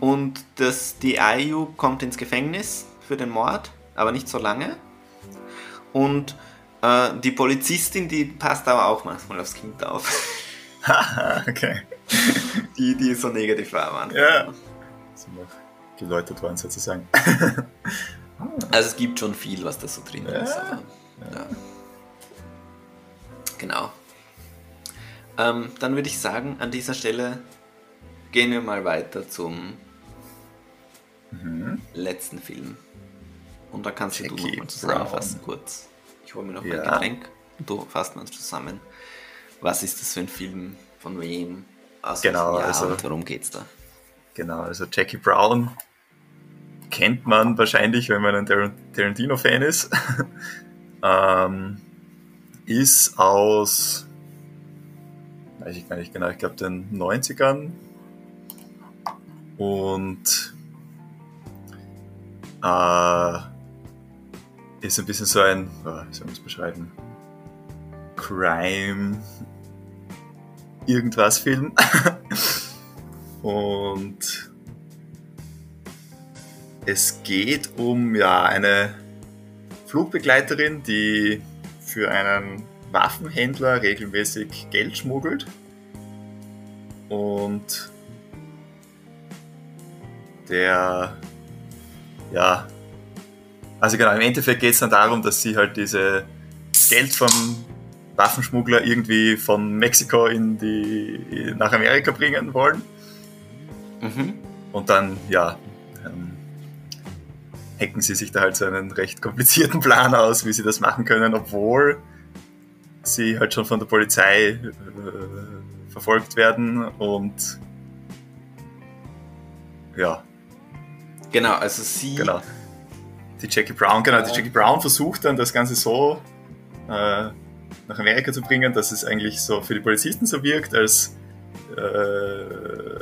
Und das, die IU kommt ins Gefängnis für den Mord, aber nicht so lange. Und äh, die Polizistin, die passt aber auch manchmal aufs Kind auf. okay. Die, die so negativ waren. Ja. Sind noch geläutert worden sozusagen. also es gibt schon viel, was da so drin ja. ist. Aber, ja. Genau. Ähm, dann würde ich sagen, an dieser Stelle gehen wir mal weiter zum mhm. letzten Film. Und da kannst Jackie du nochmal zusammenfassen Brown. kurz. Ich hole mir noch ja. ein Getränk und du fasst mal zusammen. Was ist das für ein Film? Von wem? Aus genau, Jahr also, und worum geht's da? Genau, also Jackie Brown kennt man wahrscheinlich, wenn man ein Tarantino-Fan ist. ähm, ist aus, weiß ich gar nicht genau, ich glaube den 90ern. Und äh, ist ein bisschen so ein, oh, wie soll man es beschreiben? Crime, irgendwas Film. Und es geht um ja eine Flugbegleiterin, die für einen Waffenhändler regelmäßig Geld schmuggelt. Und der ja also genau, im Endeffekt geht es dann darum, dass sie halt diese Geld vom Waffenschmuggler irgendwie von Mexiko in die, nach Amerika bringen wollen. Mhm. Und dann, ja, ähm, hacken sie sich da halt so einen recht komplizierten Plan aus, wie sie das machen können, obwohl sie halt schon von der Polizei äh, verfolgt werden und ja. Genau, also sie genau die Jackie Brown, genau, die Jackie Brown versucht dann das Ganze so äh, nach Amerika zu bringen, dass es eigentlich so für die Polizisten so wirkt, als, äh,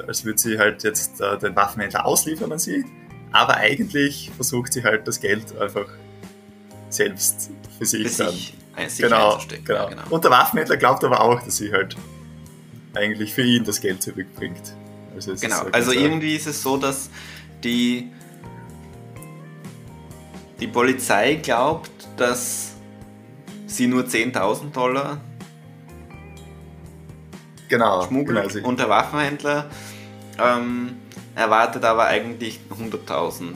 als würde sie halt jetzt äh, den Waffenhändler ausliefern an sie. Aber eigentlich versucht sie halt das Geld einfach selbst für sich für dann. Sich, genau, genau. Ja, genau. Und der Waffenhändler glaubt aber auch, dass sie halt eigentlich für ihn das Geld zurückbringt. Also genau, also irgendwie ist es so, dass die die Polizei glaubt, dass sie nur 10.000 Dollar genau, schmuggelt genau. und der Waffenhändler ähm, erwartet aber eigentlich 100.000.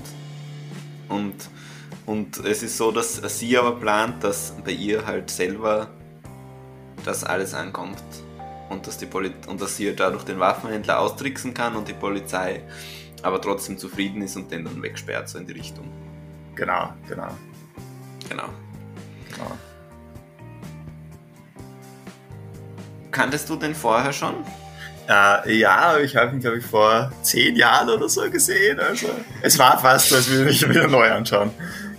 Und Und es ist so, dass sie aber plant, dass bei ihr halt selber das alles ankommt. Und dass, die Poli und dass sie halt dadurch den Waffenhändler austricksen kann und die Polizei aber trotzdem zufrieden ist und den dann wegsperrt, so in die Richtung. Genau, genau. Genau. genau. Kanntest du den vorher schon? Äh, ja, ich habe ihn, glaube ich, vor zehn Jahren oder so gesehen. Also, es war fast so, als würde ich ihn wieder neu anschauen.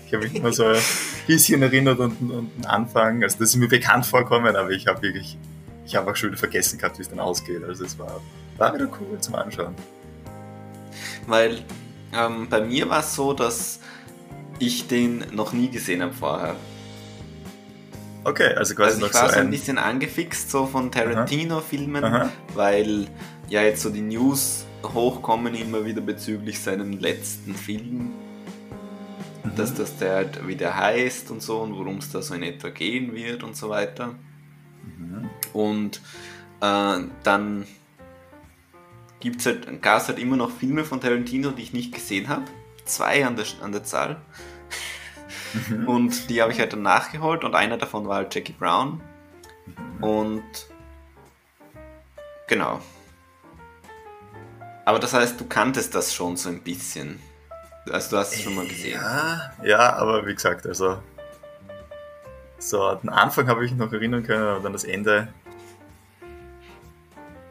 Ich habe mich immer so ein bisschen erinnert und, und einen Anfang. Also, das ist mir bekannt vorkommen, aber ich habe wirklich, ich habe auch schon wieder vergessen gehabt, wie es dann ausgeht. Also, es war, war wieder cool zum Anschauen. Weil ähm, bei mir war es so, dass ich den noch nie gesehen habe vorher. Okay, also quasi Also noch ich war so ein ein. bisschen angefixt so von Tarantino-Filmen, weil ja jetzt so die News hochkommen immer wieder bezüglich seinem letzten Film, Mhm. dass das der halt wieder heißt und so und worum es da so in etwa gehen wird und so weiter. Mhm. Und äh, dann gibt's halt, gab es halt immer noch Filme von Tarantino, die ich nicht gesehen habe. Zwei an der, an der Zahl. Mhm. Und die habe ich halt dann nachgeholt und einer davon war halt Jackie Brown. Mhm. Und genau. Aber das heißt, du kanntest das schon so ein bisschen. Also du hast es schon mal gesehen. Ja, ja, aber wie gesagt, also so den Anfang habe ich noch erinnern können, aber dann das Ende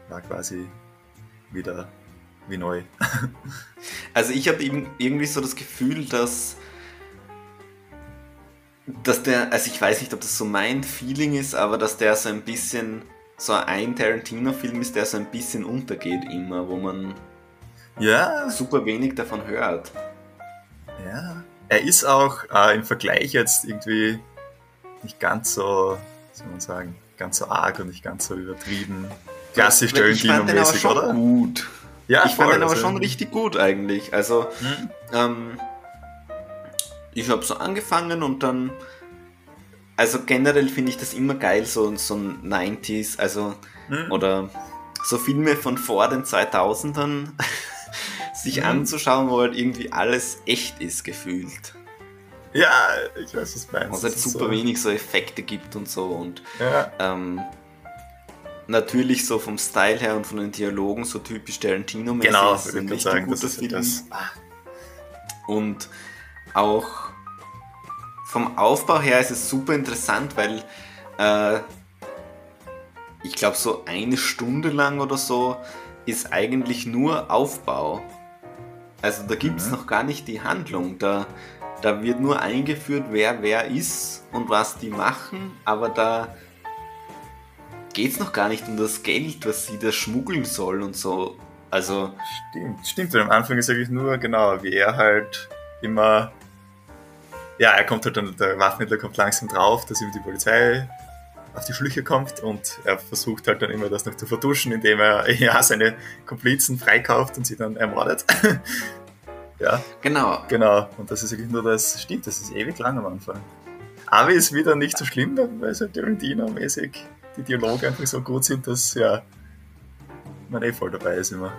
war quasi wieder wie neu. Also ich habe eben irgendwie so das Gefühl, dass dass der, also ich weiß nicht, ob das so mein Feeling ist, aber dass der so ein bisschen so ein Tarantino-Film ist, der so ein bisschen untergeht immer, wo man Ja, super wenig davon hört. ja. Er ist auch äh, im Vergleich jetzt irgendwie nicht ganz so, soll man sagen, ganz so arg und nicht ganz so übertrieben. Klassisch fand Tarantino-mäßig, oder? gut. Ja, ich fand voll, den aber also- schon richtig gut eigentlich. Also Hm? Ähm, ich habe so angefangen und dann, also generell finde ich das immer geil, so, so ein 90s, also, Hm? oder so Filme von vor den 2000ern sich Mhm. anzuschauen, wo halt irgendwie alles echt ist, gefühlt. Ja, ich weiß, was du meinst. Wo es halt super so- wenig so Effekte gibt und so und Ja, ähm, natürlich so vom Style her und von den Dialogen so typisch Tarantino-mäßig. genau, ist ich ein würde sagen, das ist Film. das. Und auch vom Aufbau her ist es super interessant, weil äh, ich glaube, so eine Stunde lang oder so ist eigentlich nur Aufbau. Also da gibt es Mhm. noch gar nicht die Handlung. Da, da wird nur eingeführt, wer wer ist und was die machen, aber da geht es noch gar nicht um das Geld, was sie da schmuggeln soll und so. Also, Stimmt, stimmt. Weil am Anfang ist eigentlich nur, genau, wie er halt immer. Ja, er kommt halt dann, der Waffenhändler kommt langsam drauf, dass ihm die Polizei auf die Schliche kommt und er versucht halt dann immer das noch zu vertuschen, indem er ja seine Komplizen freikauft und sie dann ermordet. ja, genau. genau. Und das ist eigentlich nur das, stimmt, das ist ewig lang am Anfang. Aber ist wieder nicht so schlimm, weil es halt Tarantino-mäßig die Dialoge einfach so gut sind, dass ja man eh voll dabei ist immer.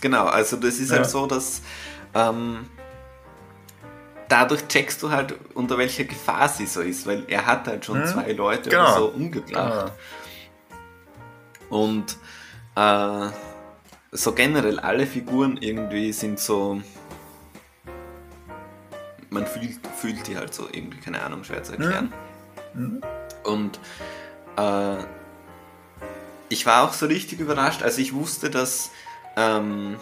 Genau, also das ist Ja. halt so, dass ähm, dadurch checkst du halt, unter welcher Gefahr sie so ist, weil er hat halt schon Mhm. zwei Leute Genau. so umgebracht. Und äh, so generell alle Figuren irgendwie sind so. Man fühlt, fühlt die halt so irgendwie, keine Ahnung, schwer zu erklären. Mhm. Und äh, ich war auch so richtig überrascht, also ich wusste, dass, ähm,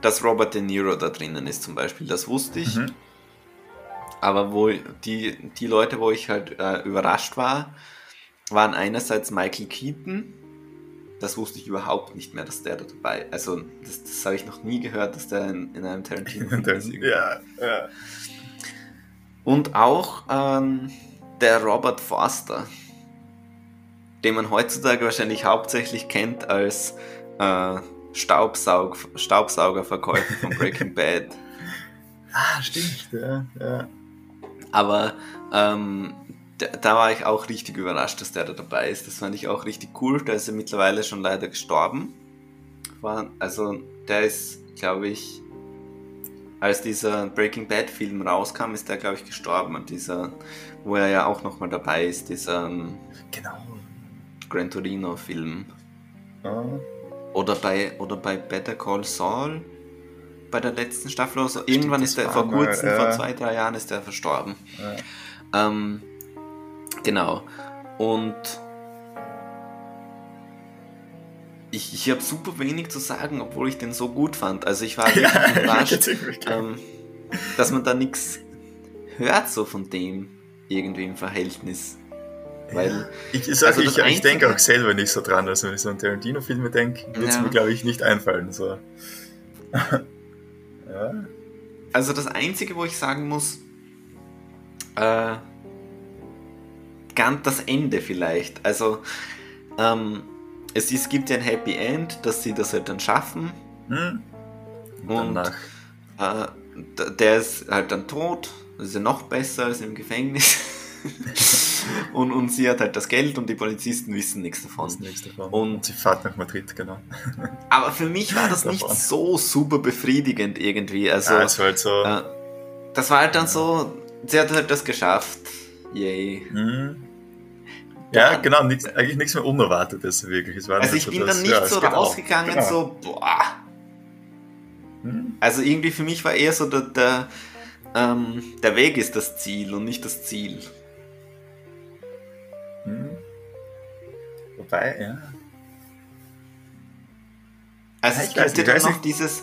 dass Robert De Niro da drinnen ist zum Beispiel, das wusste ich. Mhm. Aber wo die, die Leute, wo ich halt äh, überrascht war, waren einerseits Michael Keaton. Das wusste ich überhaupt nicht mehr, dass der da dabei Also, das, das habe ich noch nie gehört, dass der in, in einem Tarantino-Film ist. ja, ja. Und auch ähm, der Robert Forster, den man heutzutage wahrscheinlich hauptsächlich kennt als äh, Staubsaug, Staubsaugerverkäufer von Breaking Bad. Ah, stimmt, ja, ja. Aber ähm, da, da war ich auch richtig überrascht, dass der da dabei ist. Das fand ich auch richtig cool. Der ist ja mittlerweile schon leider gestorben. War, also der ist, glaube ich, als dieser Breaking Bad Film rauskam, ist der, glaube ich, gestorben. Und dieser, wo er ja auch nochmal dabei ist, dieser ähm, Genau. Gran Torino Film. Ah, Oder bei, oder bei Better Call Saul bei der letzten Staffel oder so. Irgendwann das ist er, war vor kurzem, ja. vor zwei, drei Jahren ist er verstorben. ja. Ähm, genau. Und ich, ich habe super wenig zu sagen, obwohl ich den so gut fand. Also ich war wirklich Ja, überrascht, ähm, dass man da nichts hört so von dem irgendwie im Verhältnis. Weil, Ich, ich, Also ich, ich denke auch selber nicht so dran. Also wenn ich so an Tarantino-Filme denke, wird es Ja. mir, glaube ich, nicht einfallen. So. ja. also das Einzige, wo ich sagen muss, äh, ganz das Ende vielleicht. Also ähm, es, es gibt ja ein Happy End, dass sie das halt dann schaffen. Hm? Und Und-. Äh, der ist halt dann tot. Das ist ja noch besser als im Gefängnis. und, und sie hat halt das Geld und die Polizisten wissen nichts davon. Nächste davon. Und- Und sie fährt nach Madrid, genau. Aber für mich war das nicht so super befriedigend irgendwie. Also, ah, es war halt so. äh, das war halt dann so, sie hat halt das geschafft. Yay. hm. Ja, Dann- genau, nix, eigentlich nichts mehr Unerwartetes wirklich. Es war Also ich so bin das- dann nicht ja, so rausgegangen, Genau. so, boah. Hm? Also irgendwie für mich war eher so, der, der, ähm, der Weg ist das Ziel und nicht das Ziel. Hm. Wobei, ja. Also ich gibt weiß dann noch dieses,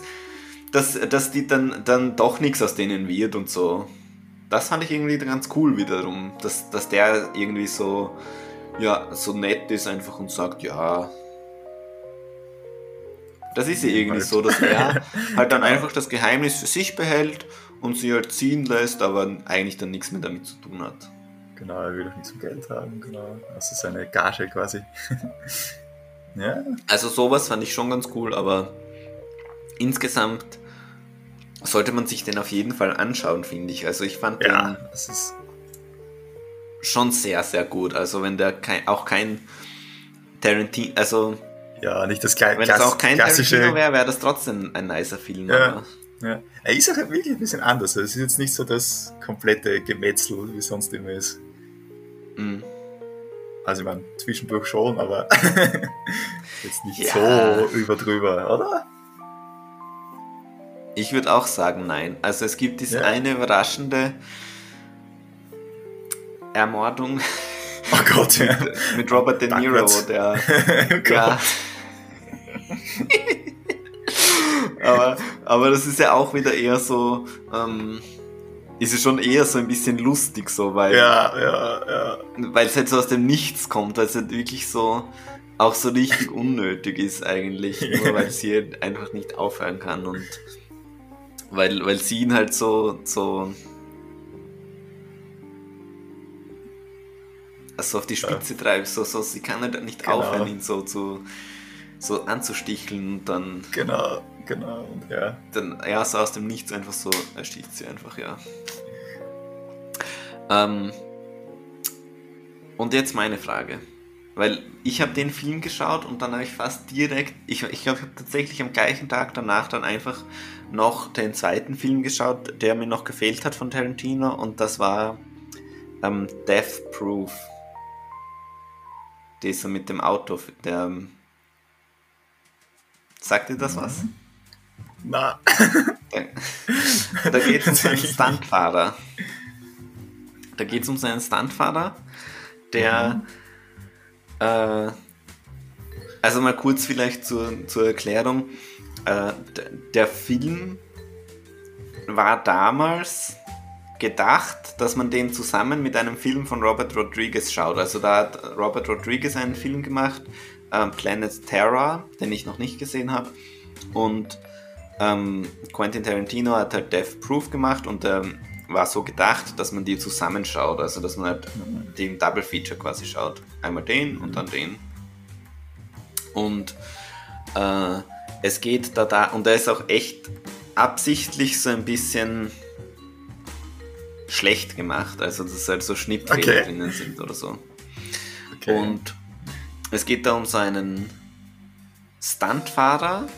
dass, dass die dann, dann doch nichts aus denen wird und so. Das fand ich irgendwie ganz cool wiederum, dass, dass der irgendwie so, ja, so nett ist einfach und sagt, ja. Das ist ja irgendwie Halt. so, dass er halt dann Genau. einfach das Geheimnis für sich behält und sie halt ziehen lässt, aber eigentlich dann nichts mehr damit zu tun hat. Genau, er will auch nichts zum Geld haben, genau. Also seine Gage quasi. ja, Also sowas fand ich schon ganz cool, aber insgesamt sollte man sich den auf jeden Fall anschauen, finde ich. Also ich fand ja, den das ist. schon sehr, sehr gut. Also wenn der kein, auch kein Tarantino, also Ja, nicht das Kle wenn Klass das auch kein klassische. Tarantino wäre, wäre das trotzdem ein nicer Film. Ja. Ja. Er ist auch wirklich ein bisschen anders. Es ist jetzt nicht so das komplette Gemetzel, wie sonst immer ist. Mm. Also, ich meine, zwischendurch schon, aber jetzt nicht Ja. so überdrüber, oder? Ich würde auch sagen, nein. Also es gibt diese Ja. eine überraschende Ermordung Oh Gott, ja. mit Robert De Niro, wo der oh. Ja. aber, aber das ist ja auch wieder eher so, ähm, ist es schon eher so ein bisschen lustig so, weil Ja, ja, ja. weil es halt so aus dem Nichts kommt, weil es halt wirklich so auch so richtig unnötig ist eigentlich, nur weil sie halt einfach nicht aufhören kann und weil, weil sie ihn halt so, so also auf die Spitze treibt, so, so sie kann halt nicht Genau. aufhören, ihn so zu so anzusticheln und dann, Genau, genau. Und ja. dann ja, so aus dem Nichts einfach so ersticht sie einfach, ja. Ähm, und jetzt meine Frage. Weil ich habe den Film geschaut und dann habe ich fast direkt, ich, ich glaube, ich habe tatsächlich am gleichen Tag danach dann einfach noch den zweiten Film geschaut, der mir noch gefehlt hat von Tarantino und das war ähm, Death Proof. Dieser mit dem Auto, der... ähm, Sagt dir das was? Na, Da, geht es um seinen Stuntfahrer. Da geht es um seinen Stuntfahrer, der. Äh, also mal kurz vielleicht zur, zur Erklärung. Äh, der Film war damals gedacht, dass man den zusammen mit einem Film von Robert Rodriguez schaut. Also da hat Robert Rodriguez einen Film gemacht, ähm, Planet Terror, den ich noch nicht gesehen habe. Und ähm, Quentin Tarantino hat halt Death Proof gemacht und ähm, war so gedacht, dass man die zusammenschaut, also dass man halt den Double Feature quasi schaut. Einmal den und dann den. Und äh, es geht da da, und er ist auch echt absichtlich so ein bisschen schlecht gemacht, also dass halt so Schnittfehler Okay. drinnen sind oder so. okay. Und es geht da um so einen Stuntfahrer,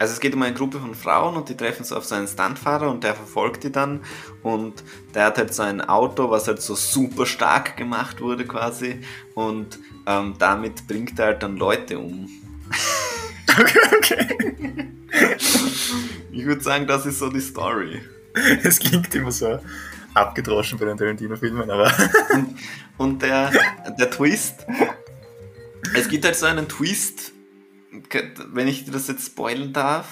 also es geht um eine Gruppe von Frauen und die treffen so auf so einen Stuntfahrer und der verfolgt die dann und der hat halt so ein Auto, was halt so super stark gemacht wurde quasi und ähm, damit bringt er halt dann Leute um. Okay, okay. Ich würde sagen, das ist so die Story. Es klingt immer so abgedroschen bei den Tarantino-Filmen, aber. Und, und der, der Twist, es gibt halt so einen Twist, wenn ich das jetzt spoilern darf.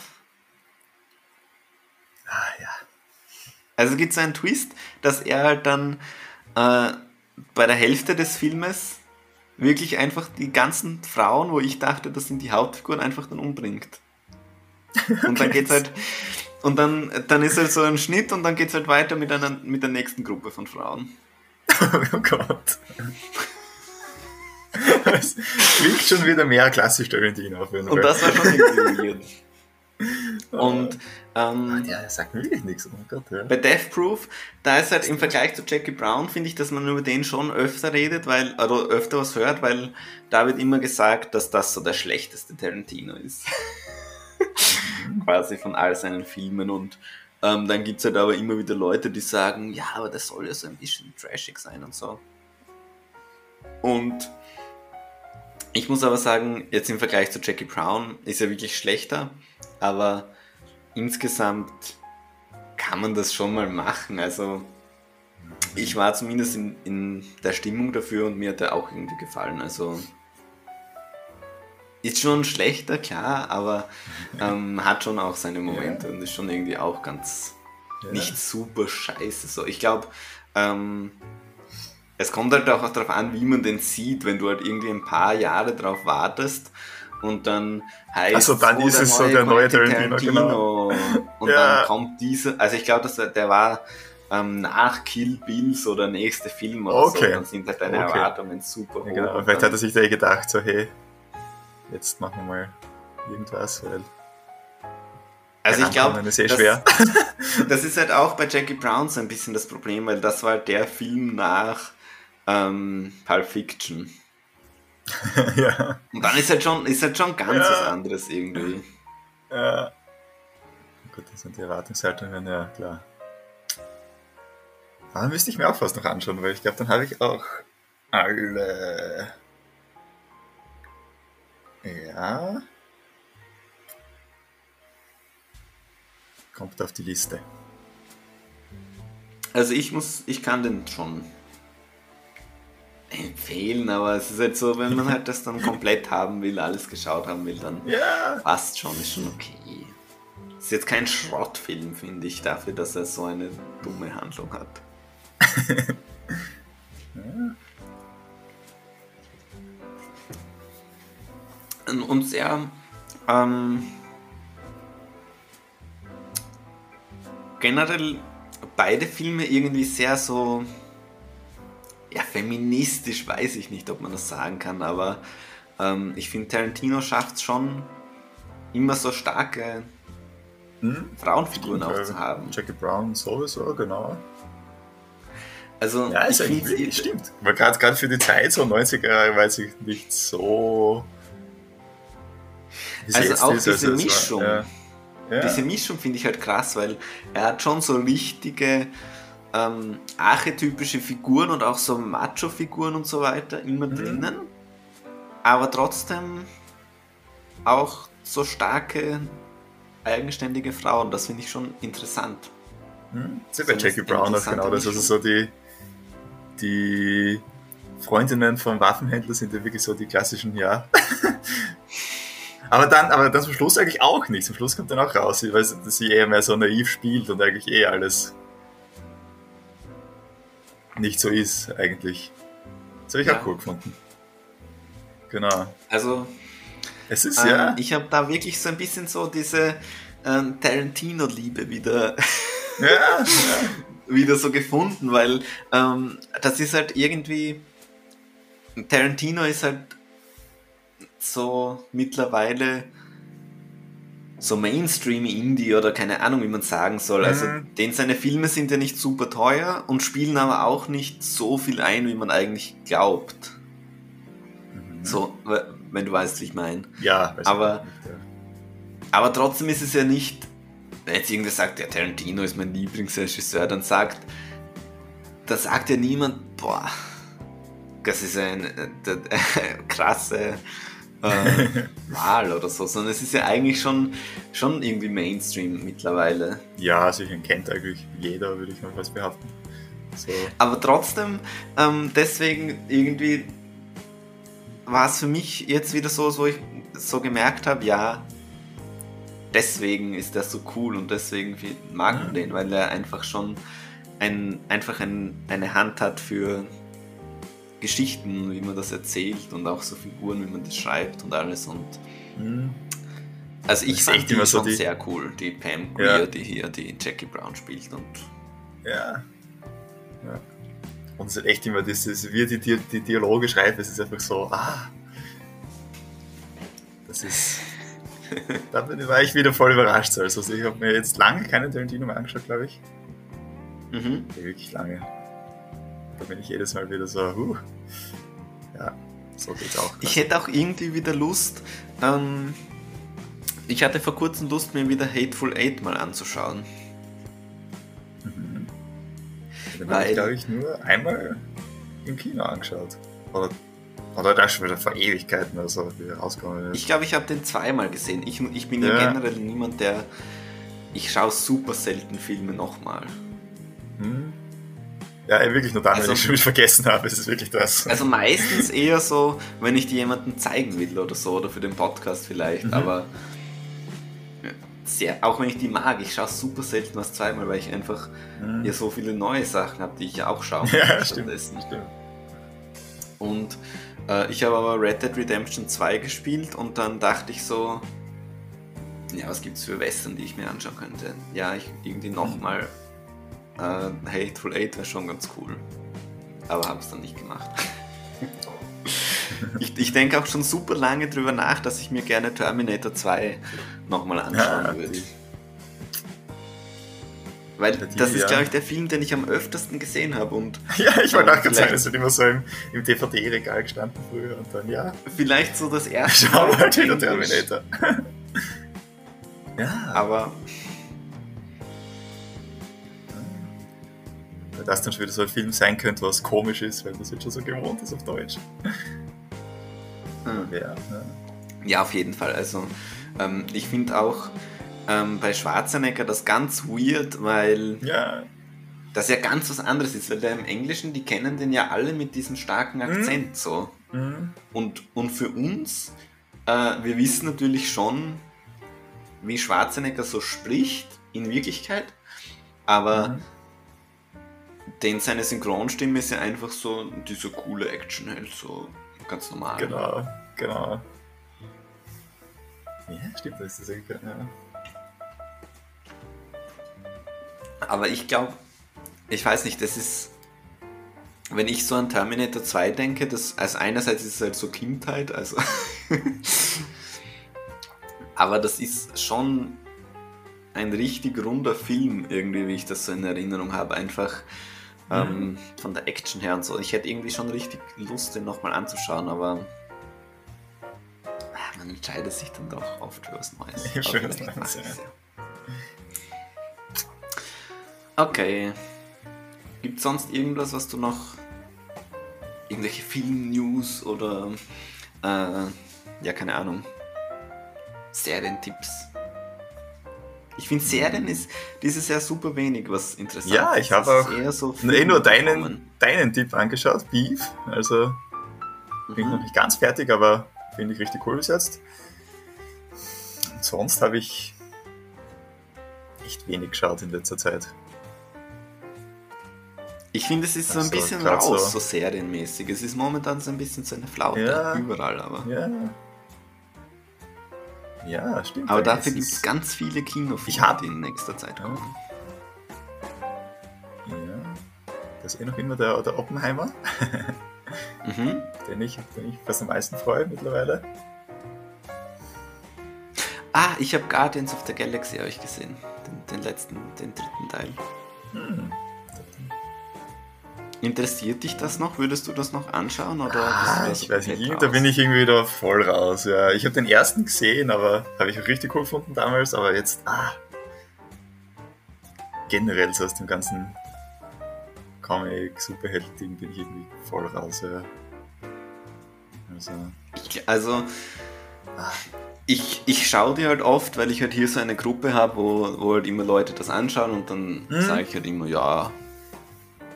Ah, ja. Also gibt es einen Twist, dass er halt dann äh, bei der Hälfte des Filmes wirklich einfach die ganzen Frauen, wo ich dachte, das sind die Hauptfiguren, einfach dann umbringt. Und dann geht's halt. Und dann, dann ist halt so ein Schnitt und dann geht's halt weiter mit, einer, mit der nächsten Gruppe von Frauen. Oh Gott. Es klingt schon wieder mehr klassisch Tarantino auf jeden Fall. Und das war schon irgendwie weird. Und Ah, ähm, ja, er sagt mir wirklich nichts. Oh mein Gott, ja. bei Death Proof, da ist halt im Vergleich zu Jackie Brown, finde ich, dass man über den schon öfter redet, weil, oder öfter was hört, weil da wird immer gesagt, dass das so der schlechteste Tarantino ist. Quasi von all seinen Filmen und ähm, dann gibt es halt aber immer wieder Leute, die sagen, ja, aber das soll ja so ein bisschen trashig sein und so. Und ich muss aber sagen, jetzt im Vergleich zu Jackie Brown ist er wirklich schlechter, aber insgesamt kann man das schon mal machen. Also ich war zumindest in, in der Stimmung dafür und mir hat er auch irgendwie gefallen. Also ist schon schlechter, klar, aber ähm, hat schon auch seine Momente und ist schon irgendwie auch ganz Ja. nicht super scheiße. So, ich glaube, ähm, es kommt halt auch darauf an, wie man den sieht, wenn du halt irgendwie ein paar Jahre drauf wartest und dann heißt Ach so, dann ist es so der neue Tarantino, genau. Und Ja. dann kommt dieser, also ich glaube, dass der, der war ähm, nach Kill Bill so der nächste Film oder so, Okay. dann sind halt deine Okay. Erwartungen super hoch. Ja, genau. Vielleicht hat er sich da eh gedacht, so, hey, jetzt machen wir mal irgendwas, weil also ich glaube, das, das ist halt auch bei Jackie Brown so ein bisschen das Problem, weil das war halt der Film nach ähm, Pulp Fiction. ja. Und dann ist halt schon, ist halt schon ganz Ja. was anderes irgendwie. Ja. Gut, das sind die Erwartungshaltungen, ja klar. Aber dann müsste ich mir auch fast noch anschauen, weil ich glaube, dann habe ich auch alle. Ja. Kommt auf die Liste. Also ich muss, ich kann den schon empfehlen, aber es ist halt so, wenn man halt das dann komplett haben will, alles geschaut haben will, dann Ja. passt schon, ist schon okay. Ist jetzt kein Schrottfilm, finde ich, dafür, dass er so eine dumme Handlung hat. Und sehr ähm, generell beide Filme irgendwie sehr so ja feministisch weiß ich nicht, ob man das sagen kann, aber ähm, ich finde Tarantino schafft es schon immer so starke Hm? Frauenfiguren auch zu haben. Jackie Brown sowieso, genau. Also Ja, ist ich eigentlich wirklich, stimmt. Gerade für die Zeit, so 90er, weiß ich nicht so. Also auch ist, diese es war- Mischung. Ja. Ja. Diese Mischung finde ich halt krass, weil er hat schon so richtige ähm, archetypische Figuren und auch so Macho-Figuren und so weiter immer Mhm. drinnen, aber trotzdem auch so starke, eigenständige Frauen. Das finde ich schon interessant. Hm? Das ist bei Jackie Brown auch genau das. Also so die, die Freundinnen von Waffenhändlern sind ja wirklich so die klassischen, ja. aber dann, aber dann zum Schluss eigentlich auch nicht. Zum Schluss kommt dann auch raus, weil sie eher mehr so naiv spielt und eigentlich eh alles nicht so ist, eigentlich. Das habe ich Ja. auch cool gefunden. Genau. Also Es ist ähm, ja. ich habe da wirklich so ein bisschen so diese ähm, Tarantino-Liebe wieder ja, ja. wieder so gefunden, weil ähm, das ist halt irgendwie. Tarantino ist halt so mittlerweile so Mainstream-Indie oder keine Ahnung, wie man sagen soll. Also, Mhm. den seine Filme sind ja nicht super teuer und spielen aber auch nicht so viel ein, wie man eigentlich glaubt. Mhm. So, wenn du weißt, wie ich meine. Ja, weiß Aber- ich nicht, ja. aber trotzdem ist es ja nicht, wenn jetzt irgendwer sagt, der Tarantino ist mein Lieblingsregisseur, dann sagt, da sagt ja niemand, boah, das ist eine äh, krasse äh, Wahl oder so, sondern es ist ja eigentlich schon, schon irgendwie Mainstream mittlerweile. Ja, also kennt eigentlich jeder, würde ich mal was behaupten. So. Aber trotzdem, ähm, deswegen irgendwie war es für mich jetzt wieder so, wo ich so gemerkt habe, ja, deswegen ist er so cool und deswegen mag man mhm. den, weil er einfach schon ein, einfach ein, eine Hand hat für Geschichten, wie man das erzählt und auch so Figuren, wie man das schreibt und alles und mhm. also ich fand die schon so die... sehr cool, die Pam Greer, ja. die hier die Jackie Brown spielt und ja. ja. Und es ist echt immer dieses, wie die, die Dialoge schreibt, es ist einfach so, ah, das ist, da war ich wieder voll überrascht. Also ich habe mir jetzt lange keine Tarantino mehr angeschaut, glaube ich. Mhm. Wirklich lange. Da bin ich jedes Mal wieder so, huh. Ja, so geht's auch. Ich hätte auch irgendwie wieder Lust, ähm, ich hatte vor kurzem Lust, mir wieder Hateful Eight mal anzuschauen. Den habe ich, glaube ich, nur einmal im Kino angeschaut. Oder, oder das schon wieder vor Ewigkeiten oder so, wie rausgekommen ist. Ich glaube, ich habe den zweimal gesehen. Ich, ich bin ja. ja generell niemand, der. Ich schaue super selten Filme nochmal. Hm. Ja, wirklich nur dann, also, wenn ich schon wieder vergessen habe, ist es wirklich das. Also meistens eher so, wenn ich dir jemanden zeigen will oder so, oder für den Podcast vielleicht, mhm. aber sehr, auch wenn ich die mag, ich schaue super selten was zweimal, weil ich einfach mhm. ja so viele neue Sachen habe, die ich ja auch schaue. Ja, stimmt, stimmt. Und äh, ich habe aber Red Dead Redemption 2 gespielt und dann dachte ich so, ja, was gibt es für Western, die ich mir anschauen könnte? Ja, ich irgendwie nochmal äh, Hateful Eight wäre schon ganz cool. Aber habe es dann nicht gemacht. ich, ich denke auch schon super lange drüber nach, dass ich mir gerne Terminator 2 nochmal anschauen ja, würde. Weil das ist, ja. glaube ich, der Film, den ich am öftesten gesehen habe. Und ja, ich wollte auch gerade sagen, es hat immer so im, im DVD-Regal gestanden früher und dann ja. Vielleicht so das erste Schau mal wieder Terminator. ja. Aber. Das dann schon wieder so ein Film sein könnte, was komisch ist, weil das jetzt schon so gewohnt ist auf Deutsch. Hm. Ja, ja. ja, auf jeden Fall. Also, ähm, ich finde auch ähm, bei Schwarzenegger das ganz weird, weil ja. das ja ganz was anderes ist, weil der im Englischen, die kennen den ja alle mit diesem starken Akzent mhm. so. Mhm. Und, und für uns, äh, wir wissen natürlich schon, wie Schwarzenegger so spricht in Wirklichkeit, aber mhm. Denn seine Synchronstimme ist ja einfach so dieser coole Actionheld, so ganz normal. Genau, genau. Ja, stimmt, das ist das ja. Aber ich glaube, ich weiß nicht, das ist, wenn ich so an Terminator 2 denke, das, also einerseits ist es halt so Kindheit, also. aber das ist schon ein richtig runder Film, irgendwie, wie ich das so in Erinnerung habe. Einfach ähm, mhm. von der Action her und so. Ich hätte irgendwie schon richtig Lust, den nochmal anzuschauen, aber ah, man entscheidet sich dann doch oft für was Neues. für was Neues, ja. Okay. Gibt es sonst irgendwas, was du noch. irgendwelche Film-News oder. Äh, ja, keine Ahnung. Serientipps? Ich finde, Serien ist dieses Jahr super wenig, was interessant ja, ich habe auch eher so eh nur deinen, deinen Tipp angeschaut, Beef. Also bin mhm. ich noch nicht ganz fertig, aber finde ich richtig cool bis jetzt. Und sonst habe ich echt wenig geschaut in letzter Zeit. Ich finde, es ist so ein also, bisschen raus, so. so. serienmäßig. Es ist momentan so ein bisschen so eine Flaute ja, überall, aber. Ja, ja, stimmt. Aber dafür gibt es ganz viele Kinofilme, die in nächster Zeit kommen. Ja. Das ist eh noch immer der, der Oppenheimer. mhm. den, ich, den ich fast am meisten freue mittlerweile. Ah, ich habe Guardians of the Galaxy euch gesehen. Den, den letzten, den dritten Teil. Hm. Interessiert dich das noch? Würdest du das noch anschauen? Oder ah, ich weiß nicht, da bin ich irgendwie wieder voll raus. Ja. Ich habe den ersten gesehen, aber habe ich auch richtig cool gefunden damals, aber jetzt, ah, generell so aus dem ganzen Comic, Superheld-Ding bin ich irgendwie voll raus. Ja. Also, ich, also ich, ich schaue die halt oft, weil ich halt hier so eine Gruppe habe, wo, wo halt immer Leute das anschauen und dann mhm. sage ich halt immer, ja,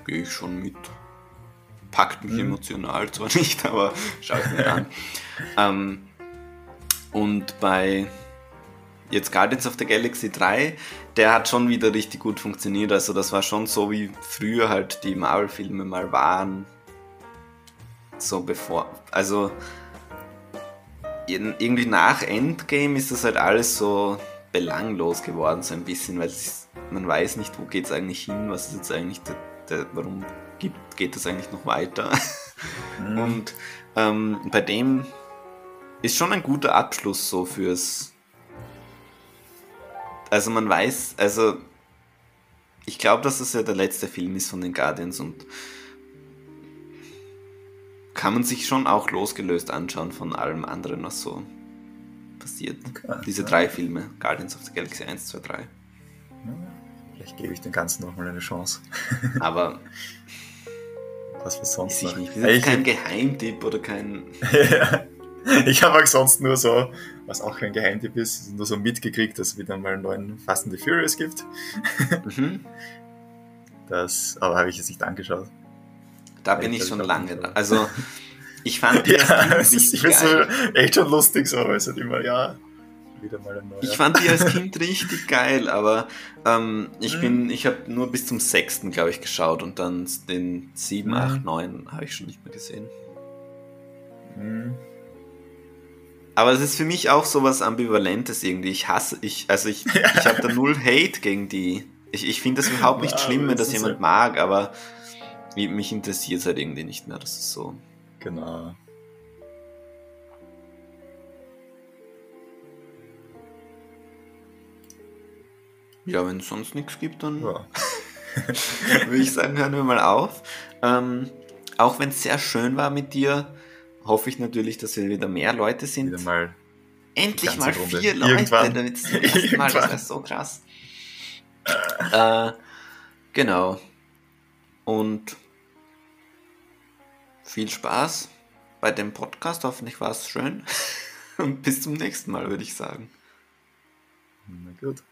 gehe ich schon mit. Packt mich mhm. emotional zwar nicht, aber schau es mir an. ähm, und bei jetzt Guardians of the Galaxy 3, der hat schon wieder richtig gut funktioniert. Also das war schon so, wie früher halt die Marvel-Filme mal waren. So bevor. Also irgendwie nach Endgame ist das halt alles so belanglos geworden, so ein bisschen, weil man weiß nicht, wo geht es eigentlich hin, was ist jetzt eigentlich der, warum gibt, geht das eigentlich noch weiter. Mhm. Und ähm, bei dem ist schon ein guter Abschluss so fürs. Also man weiß, also ich glaube, dass es ja der letzte Film ist von den Guardians und kann man sich schon auch losgelöst anschauen von allem anderen, was so passiert. Okay, Diese drei Filme, Guardians of the Galaxy 1, 2, 3. vielleicht gebe ich dem Ganzen nochmal eine Chance. Aber was für sonst noch? Nicht. Das ist kein Geheimtipp oder kein. Ich habe auch sonst nur so, was auch kein Geheimtipp ist, nur so mitgekriegt, dass es wieder mal einen neuen Fast and the Furious gibt. Mhm. Das, aber habe ich jetzt nicht angeschaut. Da bin ich schon lange da. Also, ich fand ja, Kind richtig geil. So echt schon lustig so, weil es halt immer, ja, wieder mal ein neuer. Ich fand die als Kind richtig geil, aber ähm, ich mhm. bin, ich habe nur bis zum sechsten, glaube ich, geschaut und dann den sieben, mhm. acht, neun habe ich schon nicht mehr gesehen. Mhm. Aber es ist für mich auch so was Ambivalentes irgendwie. Ich hasse, ich, also ich, ja. ich habe da null Hate gegen die. Ich, ich finde das überhaupt nicht ja, schlimm, wenn das jemand mag, aber mich interessiert es halt irgendwie nicht mehr. Das ist so. Genau. Ja, wenn es sonst nichts gibt, dann ja. würde ich sagen, hören wir mal auf. Ähm, auch wenn es sehr schön war mit dir, hoffe ich natürlich, dass wir wieder mehr Leute sind. Wieder mal Endlich mal Runde. vier Leute, Irgendwann. damit das erste Mal, das wäre so krass. äh, genau. Und viel Spaß bei dem Podcast. Hoffentlich war es schön. Und bis zum nächsten Mal, würde ich sagen. Na gut.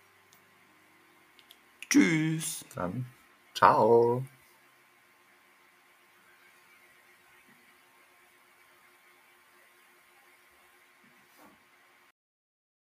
Tschüss. Dann ciao.